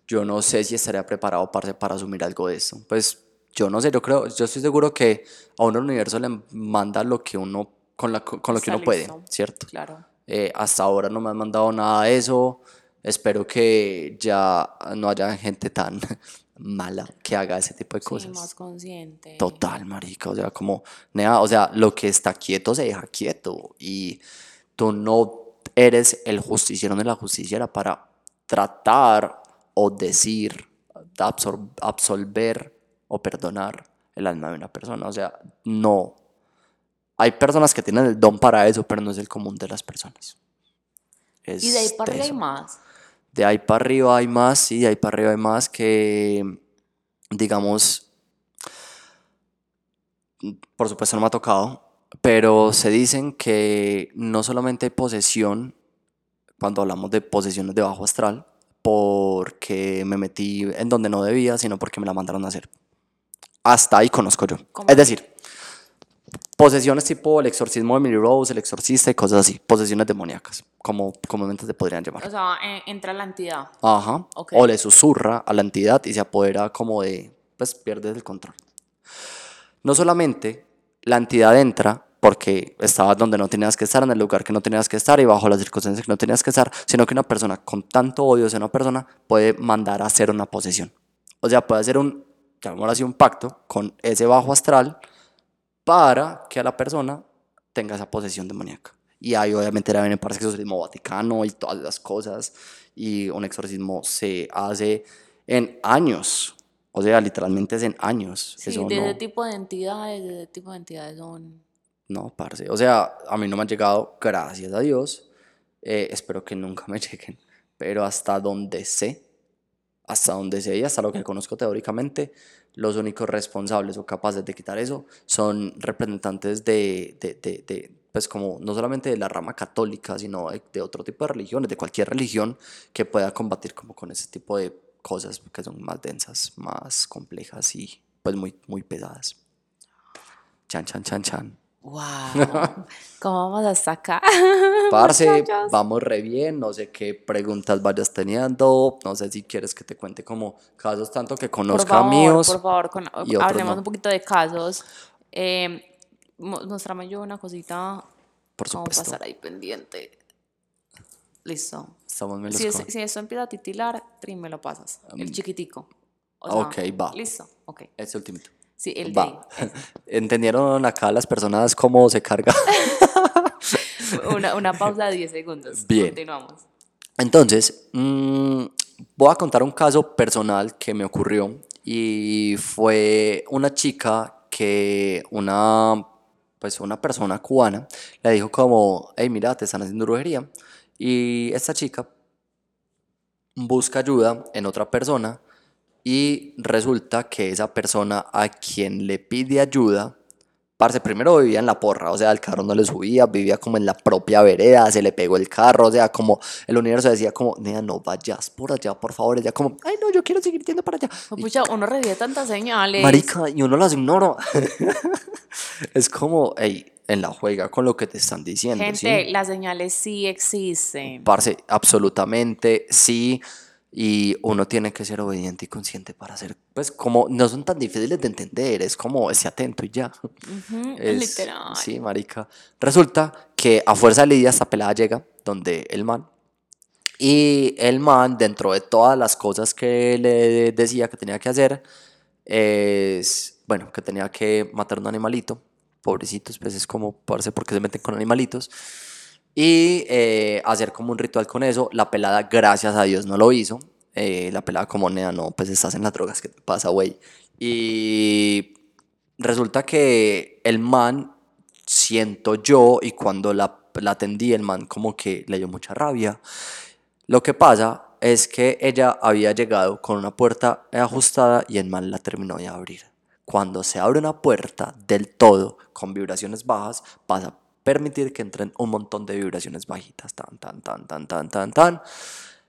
yo no sé si estaría preparado para, para asumir algo de esto. Pues yo no sé, yo creo, yo estoy seguro que a uno el universo le manda lo que uno, con, la, con lo que uno puede, listo. ¿cierto? Claro. Eh, hasta ahora no me han mandado nada de eso. Espero que ya no haya gente tan [laughs] mala que haga ese tipo de Sí, cosas. más consciente. Total, marica, o sea, como, nea, o sea, lo que está quieto se deja quieto y tú no eres el justiciero ni la justiciera para tratar o decir, absor- absolver o perdonar el alma de una persona, o sea, no, hay personas que tienen el don para eso, pero no es el común de las personas. y de ahí Es para arriba hay más. De ahí para arriba hay más, sí, de ahí para arriba hay más que, digamos, por supuesto no me ha tocado, pero se dicen que no solamente hay posesión, cuando hablamos de posesiones de bajo astral, porque me metí en donde no debía, sino porque me la mandaron a hacer. Hasta ahí conozco yo. ¿Cómo Es decir, posesiones tipo el exorcismo de Emily Rose, el exorcista y cosas así, posesiones demoníacas, como comúnmente se podrían llamar. O sea, en- entra la entidad. Ajá. Ok. O le susurra a la entidad y se apodera como de, pues pierdes el control. No solamente la entidad entra porque estabas donde no tenías que estar, en el lugar que no tenías que estar y bajo las circunstancias que no tenías que estar, sino que una persona con tanto odio hacia una persona puede mandar a hacer una posesión. O sea, puede hacer un, llamémoslo así, un pacto con ese bajo astral para que a la persona tenga esa posesión demoníaca. Y ahí obviamente era viene para el exorcismo vaticano y todas esas cosas. Y un exorcismo se hace en años. O sea, literalmente es en años. Sí, Eso de no, ese tipo de entidades, de ese tipo de entidades son... no, parce. O sea, a mí no me han llegado, gracias a Dios. Eh, espero que nunca [laughs] me lleguen. Pero hasta donde sé, hasta donde sé y hasta lo que conozco teóricamente, los únicos responsables o capaces de quitar eso son representantes de, de, de, de, pues como no solamente de la rama católica, sino de, otro tipo de religiones, de cualquier religión que pueda combatir como con ese tipo de cosas que son más densas, más complejas y pues muy, muy pesadas. Chan, chan, chan, chan. ¡Wow! [laughs] ¿Cómo vamos hasta acá? [laughs] Parce, vamos re bien, no sé qué preguntas vayas teniendo, no sé si quieres que te cuente como casos tanto que Por conozca favor, míos. por favor, con- hablemos no. un poquito de casos. Eh, mo- mostrame yo una cosita Por supuesto. pasar ahí pendiente. Listo. Estamos Si, es- si esto empieza a titilar, Trin, me lo pasas. El chiquitico. O ok, va. Listo. Ok. Ese ultimito. Sí, el de [laughs] ¿Entendieron acá las personas cómo se carga? [laughs] una, una pausa de 10 segundos. Bien. Continuamos. Entonces, mm, voy a contar un caso personal que me ocurrió y fue una chica que una, pues una persona cubana le dijo como, hey, mira, te están haciendo brujería. Y esta chica busca ayuda en otra persona y resulta que esa persona a quien le pide ayuda, parce, primero vivía en la porra, o sea, el carro no le subía, vivía como en la propia vereda, se le pegó el carro, o sea, como el universo decía como, nea, no vayas por allá, por favor, ella como, ay, no, yo quiero seguir yendo para allá. Oh, Y, Pucha, uno revive tantas señales. Marica, y uno las ignora. [laughs] es como, hey, en la juega con lo que te están diciendo, ¿sí? Gente, las señales sí existen. Parce, absolutamente sí. Y uno tiene que ser obediente y consciente para hacer, pues como no son tan difíciles de entender, es como esté atento y ya. Ujú, Es- literal. Sí, marica. Resulta que a fuerza de Lidia esta pelada llega donde el man. Y el man, dentro de todas las cosas que le decía que tenía que hacer, es, bueno, que tenía que matar un animalito. Pobrecitos, pues es como, parce, porque se meten con animalitos. Y eh, hacer como un ritual con eso. La pelada, gracias a Dios, no lo hizo. Eh, la pelada como, nea, no, pues estás en las drogas, ¿qué te pasa, güey? Y resulta que el man, siento yo, y cuando la, la atendí, el man como que le dio mucha rabia. Lo que pasa es que ella había llegado con una puerta ajustada y el man la terminó de abrir. Cuando se abre una puerta del todo con vibraciones bajas, vas a permitir que entren un montón de vibraciones bajitas, tan, tan, tan, tan, tan, tan, tan.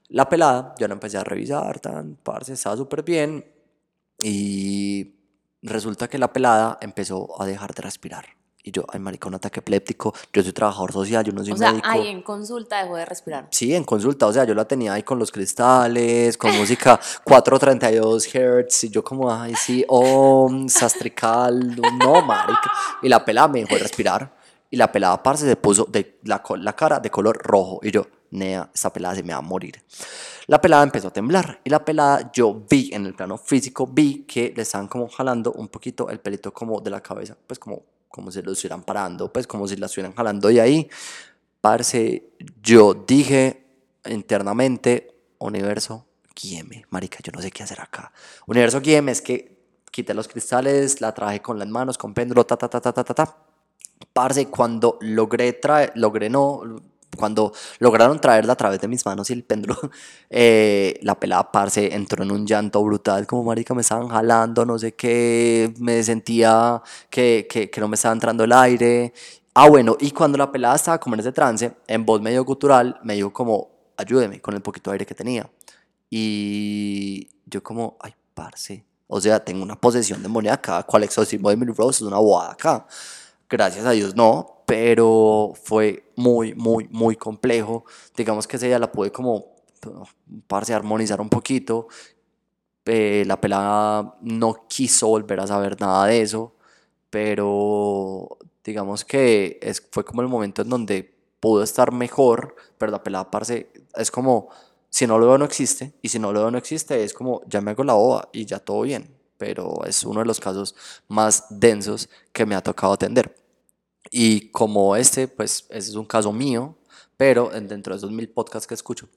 La pelada, yo la empecé a revisar, tan, parce, estaba súper bien. Y resulta que la pelada empezó a dejar de respirar. Y yo, ay, marica, un ataque epiléptico. Yo soy trabajador social, yo no soy O sea, médico. ahí en consulta dejó de respirar. Sí, en consulta, o sea, yo la tenía ahí con los cristales, con música [laughs] 432 Hz, y yo como, ay, sí, om, sastrical, no, marica. Y la pelada me dejó de respirar, y la pelada, parce, se puso de la, la cara de color rojo, y yo, nea, esta pelada se me va a morir. La pelada empezó a temblar, y la pelada, yo vi en el plano físico, vi que le estaban como jalando un poquito el pelito como de la cabeza, pues como, como si lo estuvieran parando, pues como si la estuvieran jalando de ahí. Parce, yo dije internamente, universo, guíeme, marica, yo no sé qué hacer acá. Universo, guíeme, es que quité los cristales, la traje con las manos, con péndulo, ta, ta, ta, ta, ta, ta, ta. Parce, cuando logré traer, logré no, cuando lograron traerla a través de mis manos y el péndulo, [laughs] eh, la pelada parce entró en un llanto brutal, como marica me estaban jalando, no sé qué, me sentía que, que, que no me estaba entrando el aire. Ah, bueno, y cuando la pelada estaba como en ese trance, en voz medio gutural, me dijo como, ayúdeme con el poquito de aire que tenía. Y yo como, ay, parce, o sea, tengo una posesión demoníaca, cual exorcismo de Emily Rose es una bobada acá. Gracias a Dios no, pero fue muy, muy, muy complejo. Digamos que ese día la pude como, parce, armonizar un poquito. Eh, la pelada no quiso volver a saber nada de eso, pero digamos que es, fue como el momento en donde pudo estar mejor, pero la pelada, parce, es como, si no lo veo no existe, y si no lo veo no existe, es como, ya me hago la boba y ya todo bien, pero es uno de los casos más densos que me ha tocado atender. Y como este, pues ese es un caso mío, pero dentro de esos mil podcasts que escucho,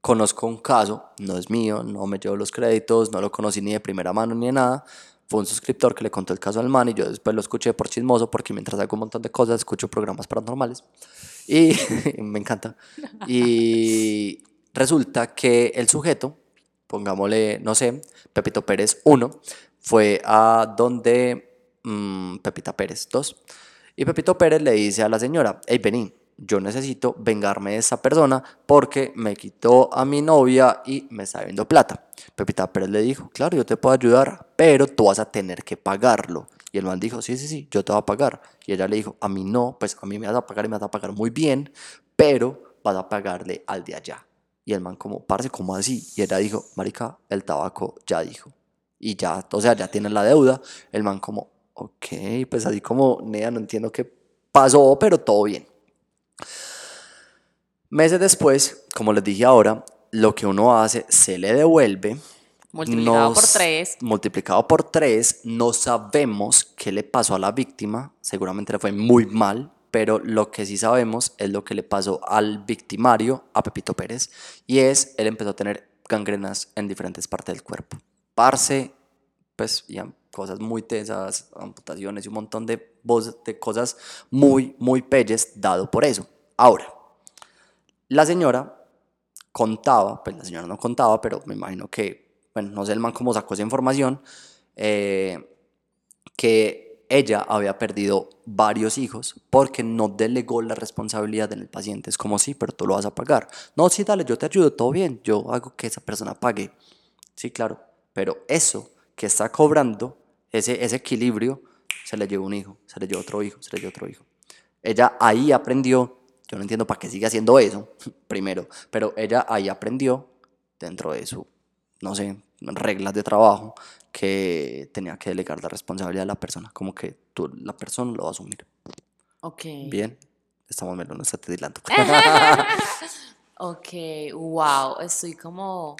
conozco un caso, no es mío, no me llevo los créditos, no lo conocí ni de primera mano ni de nada, fue un suscriptor que le contó el caso al man y yo después lo escuché por chismoso porque mientras hago un montón de cosas escucho programas paranormales y [laughs] me encanta. Y resulta que el sujeto, pongámosle, no sé, Pepito Pérez 1, fue a donde mmm, Pepita Pérez 2. Y Pepito Pérez le dice a la señora, hey, vení, yo necesito vengarme de esa persona porque me quitó a mi novia y me está viendo plata. Pepita Pérez le dijo, claro, yo te puedo ayudar, pero tú vas a tener que pagarlo. Y el man dijo, sí, sí, sí, yo te voy a pagar. Y ella le dijo, a mí no, pues a mí me vas a pagar y me vas a pagar muy bien, pero vas a pagarle al de allá. Y el man como, parce, ¿cómo así? Y ella dijo, marica, el tabaco ya dijo. Y ya, o sea, ya tienen la deuda. El man como, ok, pues así como, nea, no entiendo qué pasó, pero todo bien. Meses después, como les dije ahora, lo que uno hace se le devuelve. Multiplicado Nos- por tres. Multiplicado por tres, no sabemos qué le pasó a la víctima, seguramente le fue muy mal, pero lo que sí sabemos es lo que le pasó al victimario, a Pepito Pérez, y es, él empezó a tener gangrenas en diferentes partes del cuerpo. Parce, pues, y cosas muy tesas, amputaciones y un montón de, de cosas muy, muy pelles dado por eso. Ahora, la señora contaba, pues la señora no contaba, pero me imagino que, bueno, no sé el man cómo sacó esa información, eh, que ella había perdido varios hijos porque no delegó la responsabilidad en el paciente. Es como, sí, pero tú lo vas a pagar. No, sí, dale, yo te ayudo, todo bien, yo hago que esa persona pague. Sí, claro, pero eso que está cobrando, ese, ese equilibrio, se le llevó un hijo, se le llevó otro hijo, se le llevó otro hijo. Ella ahí aprendió, yo no entiendo para qué sigue haciendo eso, [laughs] primero, pero ella ahí aprendió dentro de su, no sé, reglas de trabajo, que tenía que delegar la responsabilidad a la persona, como que tú, la persona lo va a asumir. Ok. Bien, estamos menos, no está titilando. [laughs] Ok, wow, estoy como...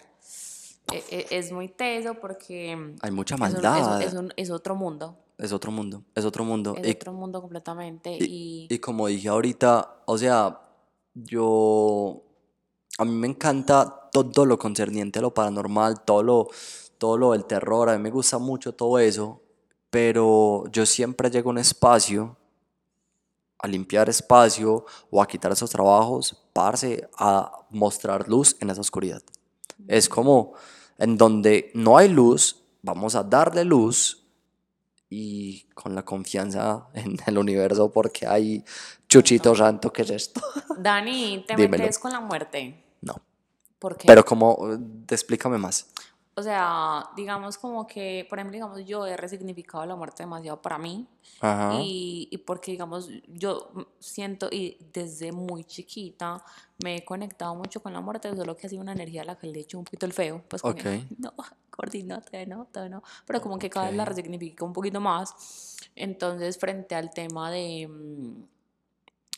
e- e- Es muy teso porque Hay mucha es un- maldad, es un- es otro mundo, es otro mundo, es otro mundo. es Y otro mundo completamente Y, y... y como dije ahorita, o sea, yo, a mí me encanta todo lo concerniente a lo paranormal, todo lo, todo lo del terror, a mí me gusta mucho todo eso, pero yo siempre llego a un espacio, a limpiar espacio o a quitar esos trabajos, parce, a mostrar luz en esa oscuridad. Es como en donde no hay luz, vamos a darle luz y con la confianza [laughs] en el universo porque hay chuchito santo, ¿qué es esto? Dani, ¿te [laughs] Dímelo. metes con la muerte? No. ¿Por qué? Pero como, eh, explícame más. O sea, digamos como que, por ejemplo, digamos, yo he resignificado la muerte demasiado para mí Ajá. y, y porque, digamos, yo siento y desde muy chiquita me he conectado mucho con la muerte, solo que ha sido una energía a la que le he hecho un poquito el feo, pues como, Ok. "Ay, [laughs] no, todavía no, todavía no, pero como que cada vez la resignifico un poquito más. Entonces, frente al tema de... mm,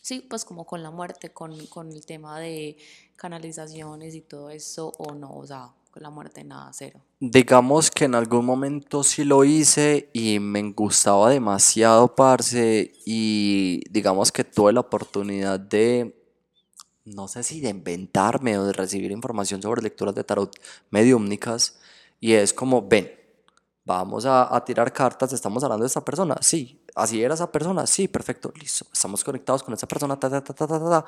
Sí, pues como con la muerte, con, con el tema de canalizaciones y todo eso, o no, o sea, con la muerte nada, cero. Digamos que en algún momento sí lo hice y me gustaba demasiado, parce, y digamos que tuve la oportunidad de, no sé si de inventarme o de recibir información sobre lecturas de tarot mediúmnicas, y es como, ven, vamos a, a tirar cartas, estamos hablando de esta persona, sí, así era esa persona, sí, perfecto, listo, estamos conectados con esa persona, ta, ta, ta, ta, ta, ta.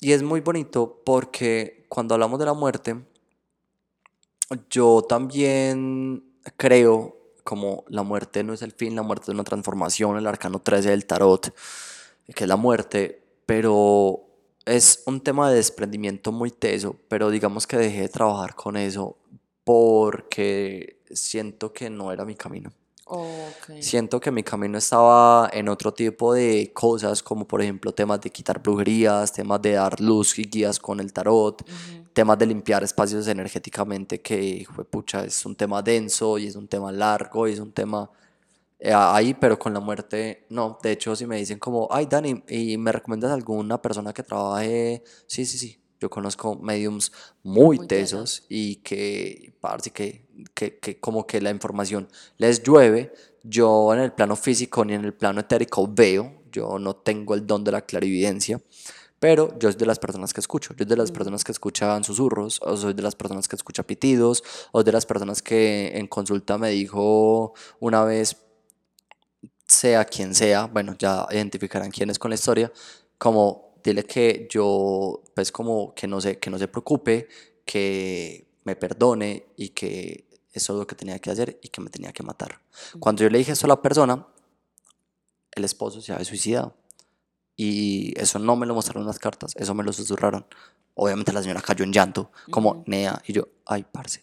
Y es muy bonito porque cuando hablamos de la muerte, yo también creo como la muerte no es el fin, la muerte es una transformación, el arcano 13 del tarot, que es la muerte, pero es un tema de desprendimiento muy teso, pero digamos que dejé de trabajar con eso porque siento que no era mi camino. Siento que mi camino estaba en otro tipo de cosas, como por ejemplo temas de quitar brujerías, temas de dar luz y guías con el tarot, temas de limpiar espacios energéticamente, que pucha, es un tema denso y es un tema largo y es un tema eh, ahí, pero con la muerte, no. De hecho, si me dicen como, ay, Dani, ¿y me recomiendas alguna persona que trabaje? Sí, sí, sí. Yo conozco mediums muy, Muy tesos y que, parce, que, que, que como que la información les llueve. Yo en el plano físico ni en el plano etérico veo, yo no tengo el don de la clarividencia, pero yo soy de las personas que escucho, yo soy de las personas que escuchan susurros, o soy de las personas que escuchan pitidos, o de las personas que en consulta me dijo una vez, sea quien sea, bueno, ya identificarán quién es con la historia, como dile que yo, pues como que no se, que no se preocupe, que me perdone y que eso es lo que tenía que hacer y que me tenía que matar. Cuando yo le dije eso a la persona, el esposo se había suicidado. Y eso no me lo mostraron las cartas, eso me lo susurraron. Obviamente la señora cayó en llanto, como Ujú. Nea, y yo, ay, parce,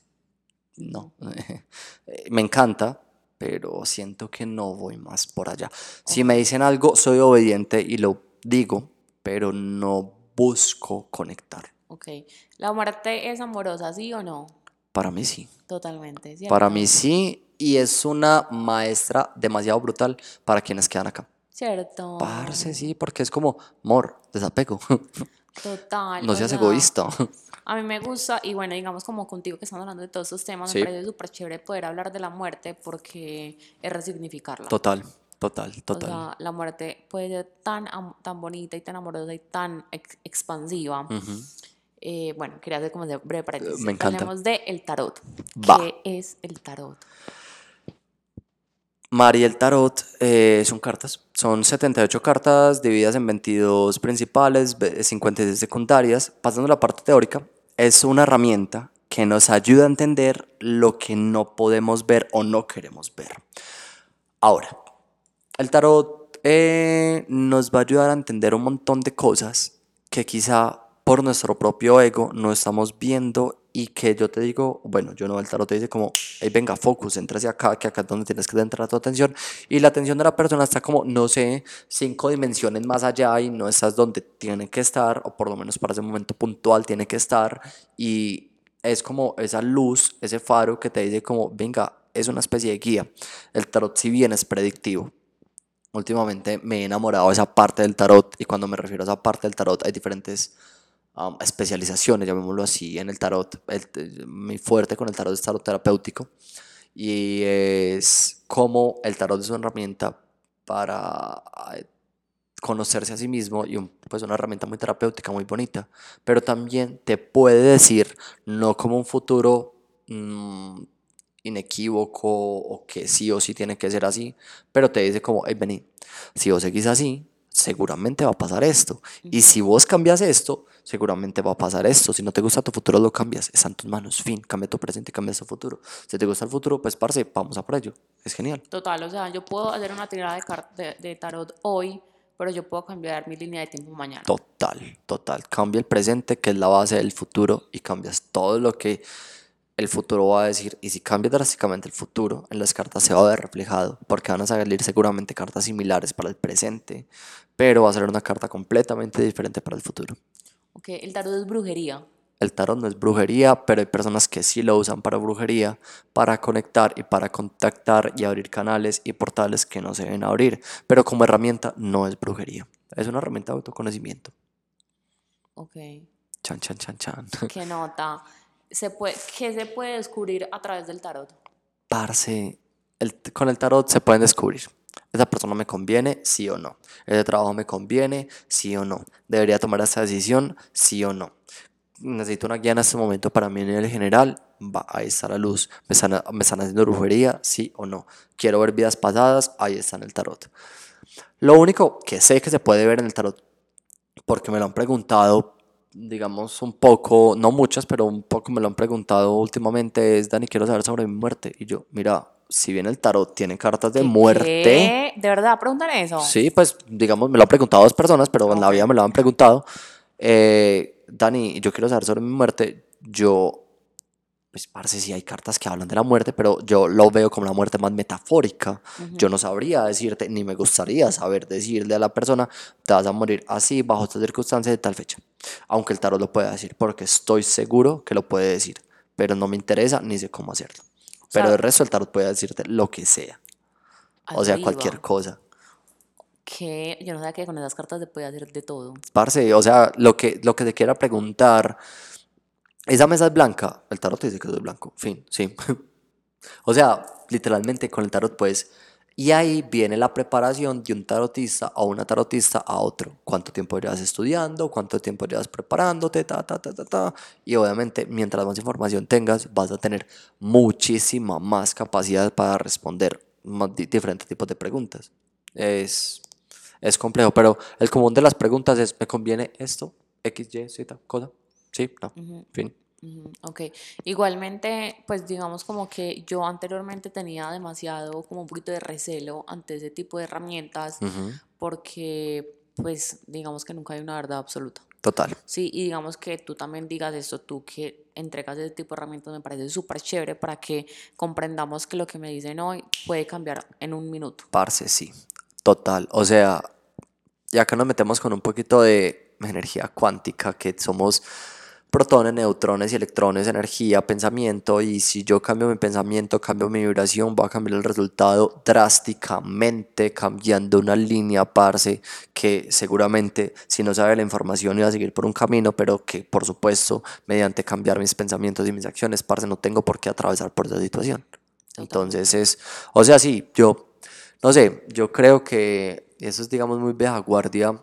no. [laughs] Me encanta, pero siento que no voy más por allá. Si me dicen algo, soy obediente y lo digo, pero no busco conectar. Ok. ¿La muerte es amorosa, sí o no? Para mí sí. Totalmente, Para ¿cierto? mí sí, y es una maestra demasiado brutal para quienes quedan acá. Cierto. Parce, sí, porque es como, mor, desapego. [laughs] Total. No o seas sea, egoísta. A mí me gusta, y bueno, digamos como contigo que estamos hablando de todos estos temas, Sí. me parece súper chévere poder hablar de la muerte porque es resignificarla. Total, total, O total. sea, la muerte puede ser tan, tan bonita y tan amorosa y tan ex- expansiva. Ujú. Eh, bueno, quería hacer como ese breve paréntesis. me encanta. Hablemos de el tarot. Va. ¿Qué es el tarot? Mari, el tarot eh, son cartas. Son 78 cartas divididas en 22 principales, ve- 56 secundarias. Pasando a la parte teórica, es una herramienta que nos ayuda a entender lo que no podemos ver o no queremos ver. Ahora, el tarot eh, nos va a ayudar a entender un montón de cosas que quizá por nuestro propio ego no estamos viendo y que yo te digo, bueno, yo no, el tarot te dice como, hey, venga, focus, entra hacia acá, que acá es donde tienes que centrar tu atención. Y la atención de la persona está como, no sé, cinco dimensiones más allá y no estás donde tiene que estar, o por lo menos para ese momento puntual tiene que estar. Y es como esa luz, ese faro que te dice como, venga, es una especie de guía. El tarot si bien es predictivo. Últimamente me he enamorado de esa parte del tarot y cuando me refiero a esa parte del tarot hay diferentes um, especializaciones, llamémoslo así, en el tarot. El- mi fuerte con el tarot es tarot terapéutico y es como el tarot es una herramienta para eh, conocerse a sí mismo y un- pues una herramienta muy terapéutica, muy bonita, pero también te puede decir, no como un futuro mm, inequívoco o que sí o sí tiene que ser así, pero te dice como, hey, vení, si vos seguís así, seguramente va a pasar esto. Y si vos cambias esto, seguramente va a pasar esto. Si no te gusta tu futuro, lo cambias. Está en tus manos. Fin. Cambia tu presente, cambia tu futuro. Si te gusta el futuro, pues parce, vamos a por ello. Es genial. Total, o sea, yo puedo hacer una tirada de, de, de tarot hoy, pero yo puedo cambiar mi línea de tiempo mañana. Total, total. Cambia el presente, que es la base del futuro, y cambias todo lo que el futuro va a decir. Y si cambias drásticamente el futuro, en las cartas se va a ver reflejado, porque van a salir seguramente cartas similares para el presente, pero va a ser una carta completamente diferente para el futuro. Ok, el tarot es brujería. El tarot no es brujería, pero hay personas que sí lo usan para brujería, para conectar y para contactar y abrir canales y portales que no se deben abrir. Pero como herramienta no es brujería. Es una herramienta de autoconocimiento. Ok, Chan, chan, chan, chan. qué nota. Se puede, ¿Qué se puede descubrir a través del tarot? Parce, el- con el tarot se pueden descubrir. ¿Esa persona me conviene? Sí o no. ¿Ese trabajo me conviene? Sí o no. ¿Debería tomar esa decisión? Sí o no. ¿Necesito una guía en este momento para mí a nivel general? va, ahí está la luz. ¿Me están, me están haciendo brujería? Sí o no. Quiero ver vidas pasadas, ahí está en el tarot. Lo único que sé que se puede ver en el tarot, porque me lo han preguntado, digamos, un poco, no muchas, pero un poco me lo han preguntado últimamente, es, Dani, quiero saber sobre mi muerte. Y yo, mira, si bien el tarot tiene cartas de muerte. ¿De verdad preguntan eso? Sí, pues digamos, me lo han preguntado dos personas, pero en la vida me lo han preguntado. Eh, Dani, yo quiero saber sobre mi muerte. Yo, pues parece sí hay cartas que hablan de la muerte, pero yo lo veo como la muerte más metafórica. Yo no sabría decirte, ni me gustaría saber decirle a la persona, te vas a morir así, bajo estas circunstancias, de tal fecha. Aunque el tarot lo pueda decir, porque estoy seguro que lo puede decir, pero no me interesa ni sé cómo hacerlo. Pero sea, el resto del tarot puede decirte lo que sea. O sea, cualquier cosa. Que yo no sabía que con esas cartas se puede hacer de todo. Parce, o sea, lo que, lo que te quiera preguntar, ¿esa mesa es blanca? El tarot te dice que es blanco, fin, sí. [laughs] o sea, literalmente con el tarot pues, y ahí viene la preparación de un tarotista o una tarotista a otro. ¿Cuánto tiempo llevas estudiando? ¿Cuánto tiempo llevas preparándote? Ta, ta, ta, ta, ta. Y obviamente, mientras más información tengas, vas a tener muchísima más capacidad para responder más di- diferentes tipos de preguntas. Es, es complejo, pero el común de las preguntas es, ¿me conviene esto? X, Y, Z, cosa. Sí, no, fin. Ujú, Ok, igualmente, pues digamos como que yo anteriormente tenía demasiado, como un poquito de recelo ante ese tipo de herramientas, Ujú, porque pues digamos que nunca hay una verdad absoluta. Total. Sí, y digamos que tú también digas esto, tú que entregas ese tipo de herramientas me parece súper chévere para que comprendamos que lo que me dicen hoy puede cambiar en un minuto. Parce, sí. Total. O sea, y acá nos metemos con un poquito de energía cuántica, que somos protones, neutrones y electrones, energía, pensamiento, y si yo cambio mi pensamiento, cambio mi vibración, va a cambiar el resultado drásticamente, cambiando una línea, parce, que seguramente si no sabe la información iba a seguir por un camino, pero que por supuesto, mediante cambiar mis pensamientos y mis acciones, parce, no tengo por qué atravesar por esa situación. Entonces es, o sea, sí, yo, no sé, yo creo que eso es, digamos, muy vieja guardia,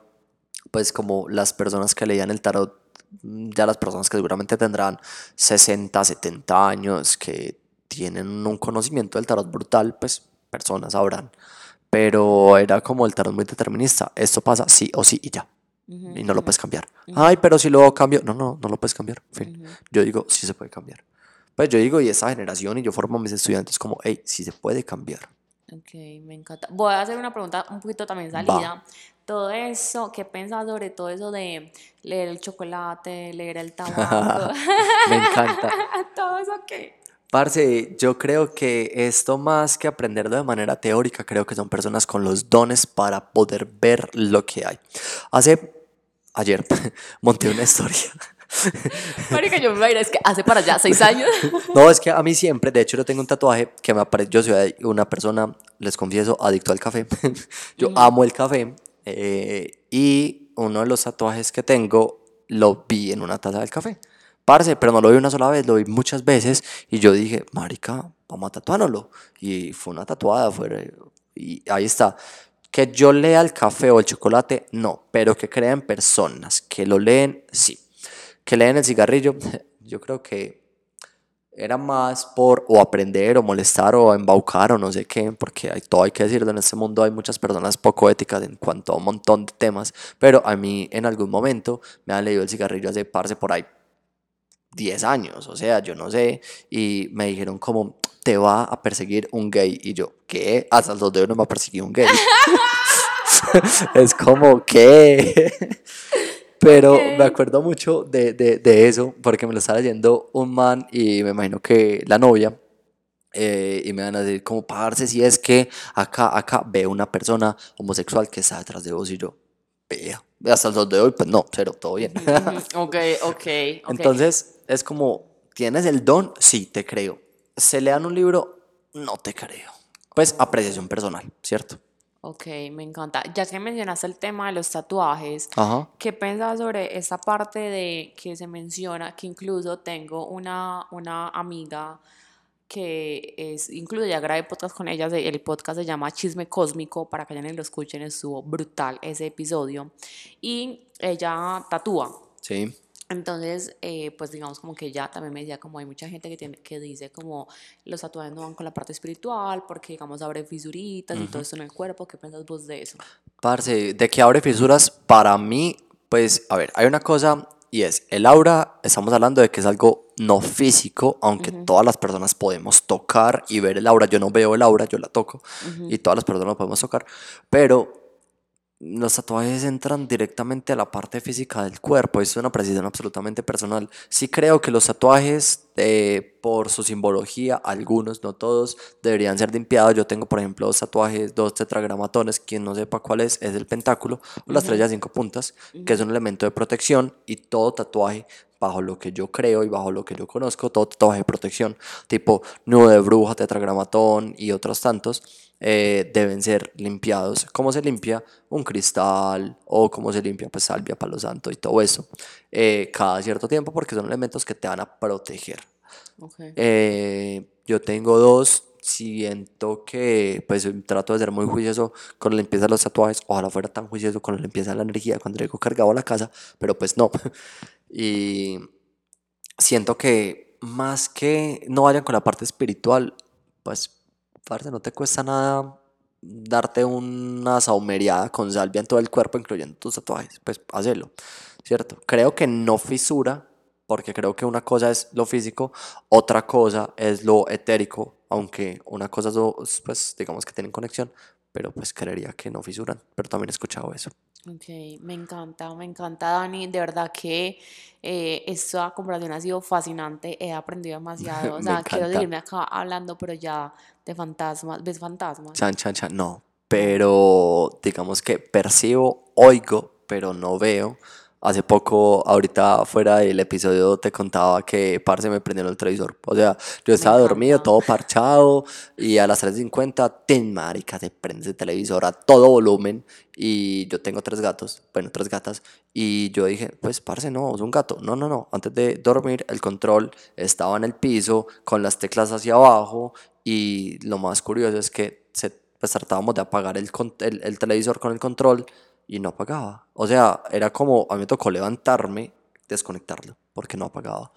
pues como las personas que leían el tarot, ya las personas que seguramente tendrán 60, 70 años, que tienen un conocimiento del tarot brutal, pues personas sabrán. Pero era como el tarot muy determinista, esto pasa sí o sí y ya, y no lo puedes cambiar. Ay, pero si luego cambio, no, no, no lo puedes cambiar, fin. Yo digo, sí se puede cambiar. Pues yo digo, y esa generación, y yo formo a mis estudiantes como, hey, sí se puede cambiar. Ok, me encanta. Voy a hacer una pregunta un poquito también salida. Todo eso, ¿qué piensas sobre todo eso de leer el chocolate, leer el [laughs] tabaco? Me encanta. [laughs] todo eso qué? Parce, yo creo que esto más que aprenderlo de manera teórica, creo que son personas con los dones para poder ver lo que hay. Hace, ayer, [laughs] monté una historia. Marica, yo me es que hace para allá seis años. No, es que a mí siempre, de hecho yo tengo un tatuaje que me aparece, yo soy una persona, les confieso, adicto al café. Yo amo el café eh, y uno de los tatuajes que tengo lo vi en una taza del café. Parce, pero no lo vi una sola vez, lo vi muchas veces y yo dije, marica, vamos a tatuárnoslo. Y fue una tatuada, fue, y ahí está. Que yo lea el café o el chocolate, no, pero que crean personas que lo leen, sí. Que leen el cigarrillo, [laughs] yo creo que era más por o aprender o molestar o embaucar o no sé qué, porque hay, todo hay que decirlo, en este mundo hay muchas personas poco éticas en cuanto a un montón de temas, pero a mí en algún momento me han leído el cigarrillo hace parce por ahí 10 años, o sea, yo no sé, y me dijeron como, te va a perseguir un gay, y yo, ¿qué? Hasta los dedos no me ha perseguido un gay. [laughs] es como, ¿qué? Pero Ok. me acuerdo mucho de, de, de eso, porque me lo estaba leyendo un man y me imagino que la novia, eh, y me van a decir como, parce, si es que acá, acá veo una persona homosexual que está detrás de vos y yo, vea, hasta el sol de hoy, pues no, cero, todo bien. Ujú, Ok, ok, ok. Entonces, es como, ¿tienes el don? Sí, te creo. ¿Se lean un libro? No te creo. Pues apreciación personal, ¿cierto? Ok, me encanta. Ya que mencionaste el tema de los tatuajes, Ajá. ¿qué piensas sobre esta parte de que se menciona que incluso tengo una, una amiga que es, incluso ya grabé podcast con ella, el podcast se llama Chisme Cósmico, para que vayan y lo escuchen, estuvo brutal ese episodio, y ella tatúa. Sí. Entonces, eh, pues digamos como que ya también me decía como hay mucha gente que, tiene, que dice como los tatuajes no van con la parte espiritual porque digamos abre fisuritas y todo esto en el cuerpo. ¿Qué piensas vos de eso? Parce, de que abre fisuras, para mí, pues, a ver, hay una cosa y es, el aura, estamos hablando de que es algo no físico, aunque todas las personas podemos tocar y ver el aura. Yo no veo el aura, yo la toco y todas las personas lo podemos tocar, pero los tatuajes entran directamente a la parte física del cuerpo, es una precisión absolutamente personal. Sí creo que los tatuajes, eh, por su simbología, algunos, no todos, deberían ser limpiados. Yo tengo, por ejemplo, dos tatuajes, dos tetragramatones, quien no sepa cuál es, es el pentáculo o la estrella de cinco puntas, que es un elemento de protección y todo tatuaje bajo lo que yo creo y bajo lo que yo conozco, todo tatuaje de protección, tipo nudo de bruja, tetragramatón y otros tantos, eh, deben ser limpiados. ¿Cómo se limpia? Un cristal o cómo se limpia pues salvia, palo santo y todo eso. Eh, cada cierto tiempo porque son elementos que te van a proteger. Eh, yo tengo dos, siento que pues trato de ser muy juicioso con la limpieza de los tatuajes. Ojalá fuera tan juicioso con la limpieza de la energía cuando llego cargado a la casa, pero pues no. [laughs] y siento que más que no vayan con la parte espiritual, pues no te cuesta nada darte una saumereada con salvia en todo el cuerpo, incluyendo tus tatuajes, pues hazlo, ¿cierto? Creo que no fisura, porque creo que una cosa es lo físico, otra cosa es lo etérico, aunque una cosa, pues digamos que tienen conexión, pero pues creería que no fisuran, pero también he escuchado eso. Ok, me encanta, me encanta Dani, de verdad que eh, esta conversación ha sido fascinante, he aprendido demasiado, [laughs] o sea, quiero seguirme acá hablando, pero ya de fantasmas, ¿ves fantasmas? Chan, chan, chan, no, pero digamos que percibo, oigo, pero no veo, Hace poco, ahorita fuera del episodio, te contaba que, parce, me prendieron el televisor. O sea, yo estaba dormido, todo parchado, y a las 3.50, ten marica, se prende el televisor a todo volumen. Y yo tengo tres gatos, bueno, tres gatas. Y yo dije, pues, parce, no, es un gato. No, no, no. Antes de dormir, el control estaba en el piso, con las teclas hacia abajo. Y lo más curioso es que se, pues, tratábamos de apagar el, el, el televisor con el control y no apagaba. O sea, era como, a mí me tocó levantarme, desconectarlo, porque no apagaba.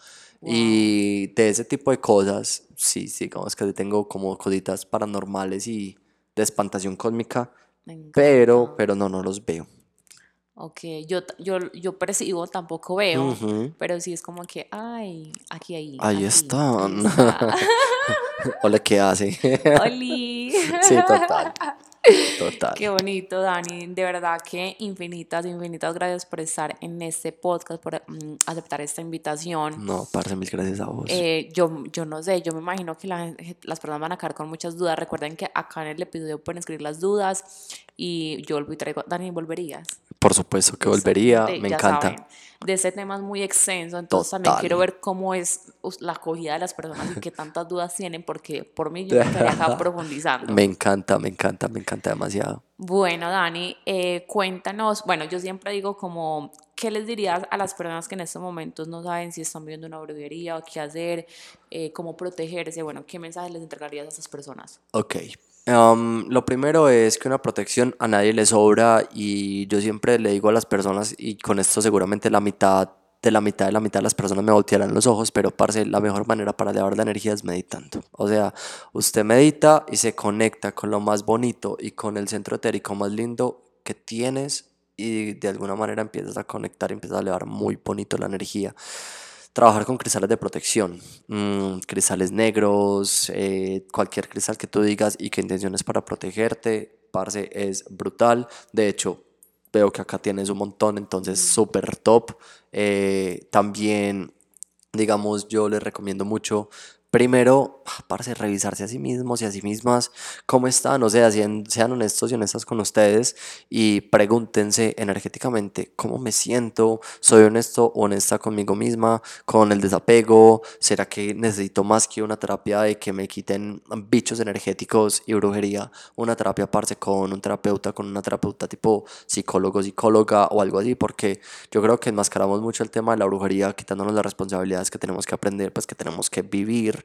Y de ese tipo de cosas, sí, sí, como es que tengo como cositas paranormales y de espantación cósmica, pero, pero no, no los veo. Ok, yo, yo, yo percibo, tampoco veo, pero sí es como que, ay, aquí, ahí. Ahí están. [laughs] Hola, ¿qué hace? [laughs] Oli. sí, total. Total. Qué bonito, Dani. De verdad que infinitas, infinitas gracias por estar en este podcast, por mm, aceptar esta invitación. No, parce, mil gracias a vos. Eh, yo, yo no sé, yo me imagino que las personas van a quedar con muchas dudas. Recuerden que acá en el episodio pueden escribir las dudas y yo y traigo, Dani, ¿volverías? Por supuesto que volvería, me encanta. de ese tema es muy extenso, entonces también quiero ver cómo es la acogida de las personas y qué [laughs] tantas dudas tienen, porque por mí yo estaría acá [laughs] profundizando. Me encanta, me encanta, me encanta demasiado. Bueno, Dani, eh, cuéntanos, bueno, yo siempre digo como, ¿qué les dirías a las personas que en estos momentos no saben si están viendo una brujería o qué hacer, eh, cómo protegerse? Bueno, ¿qué mensaje les entregarías a esas personas? Ok, Um, lo primero es que una protección a nadie le sobra y yo siempre le digo a las personas y con esto seguramente la mitad de la mitad de la mitad de las personas me voltearán los ojos, pero parce, la mejor manera para elevar la energía es meditando. O sea, usted medita y se conecta con lo más bonito y con el centro etérico más lindo que tienes y de alguna manera empiezas a conectar empiezas a elevar muy bonito la energía trabajar con cristales de protección, mm, cristales negros, eh, cualquier cristal que tú digas y que intenciones para protegerte, parce, es brutal. De hecho, veo que acá tienes un montón, entonces súper top. Eh, también, digamos, yo les recomiendo mucho primero, ah, parce, revisarse a sí mismos y a sí mismas cómo están, o sea, sean, sean honestos y honestas con ustedes y pregúntense energéticamente cómo me siento, soy honesto o honesta conmigo misma, con el desapego, será que necesito más que una terapia de que me quiten bichos energéticos y brujería, una terapia parce con un terapeuta, con una terapeuta tipo psicólogo, psicóloga o algo así, porque yo creo que enmascaramos mucho el tema de la brujería, quitándonos las responsabilidades que tenemos que aprender, pues que tenemos que vivir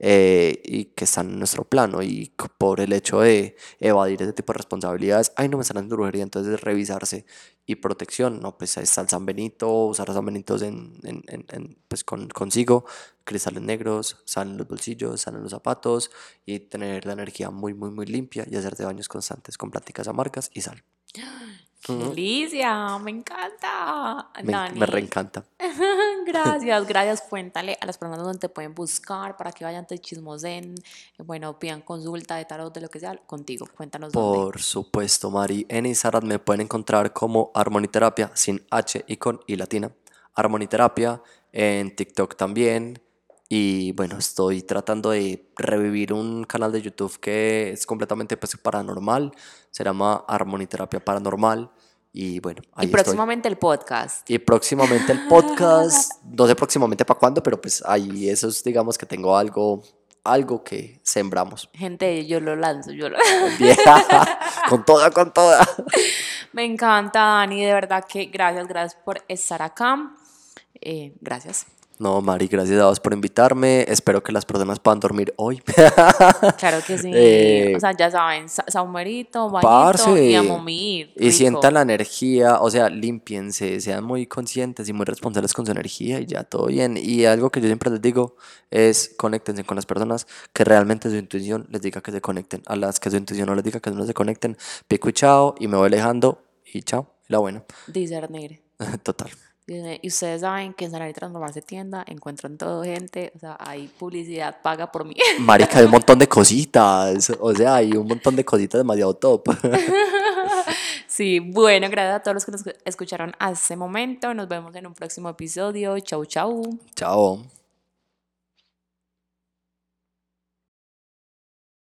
eh, y que están en nuestro plano y por el hecho de evadir ese tipo de responsabilidades, ay, no me están haciendo brujería, entonces es revisarse y protección, no, pues está el San Benito, usar San Benitos en, en- en- pues con, consigo, cristales negros, sal en los bolsillos, sal en los zapatos y tener la energía muy, muy, muy limpia y hacerte baños constantes con pláticas amargas y sal. [gasps] [gasps] ¡Qué Ujú. delicia! ¡Me encanta! Me, Dani, me reencanta. [laughs] gracias, gracias. Cuéntale a las personas donde te pueden buscar para que vayan, te chismosen, bueno, pidan consulta de tarot, de lo que sea, contigo. Cuéntanos dónde. Por supuesto, Mari. En Instagram me pueden encontrar como Armoniterapia, sin H y con I latina. Armoniterapia, en TikTok también. Y bueno, estoy tratando de revivir un canal de YouTube que es completamente pues, paranormal. Se llama Armoniterapia Paranormal. Y bueno, ahí Y estoy. próximamente el podcast. Y próximamente el podcast, [laughs] no sé próximamente para cuándo, pero pues ahí eso es, digamos que tengo algo, algo que sembramos. Gente, yo lo lanzo, yo lo... [laughs] Bien, [laughs] con toda, con toda. Me encanta, Dani, de verdad que gracias, gracias por estar acá. Eh, gracias. No, Mari, gracias a vos por invitarme. Espero que las personas puedan dormir hoy. [laughs] Claro que sí. Eh, o sea, ya saben, sa- saumerito, bañito Parce. y a momir. Y sientan la energía, o sea, límpiense, sean muy conscientes y muy responsables con su energía y ya todo bien. Y algo que yo siempre les digo es conéctense con las personas que realmente su intuición les diga que se conecten. A las que su intuición no les diga que no se conecten, pico y chao, y me voy alejando y chao, la buena. Discernir. [laughs] Total. Y ustedes saben que en Sanar y Transformarse Tienda encuentran todo, gente. O sea, hay publicidad paga por mí. Marica, hay un montón de cositas. O sea, hay un montón de cositas demasiado top. [laughs] Sí, bueno, gracias a todos los que nos escucharon hasta este momento. Nos vemos en un próximo episodio. Chau, chau. Chao.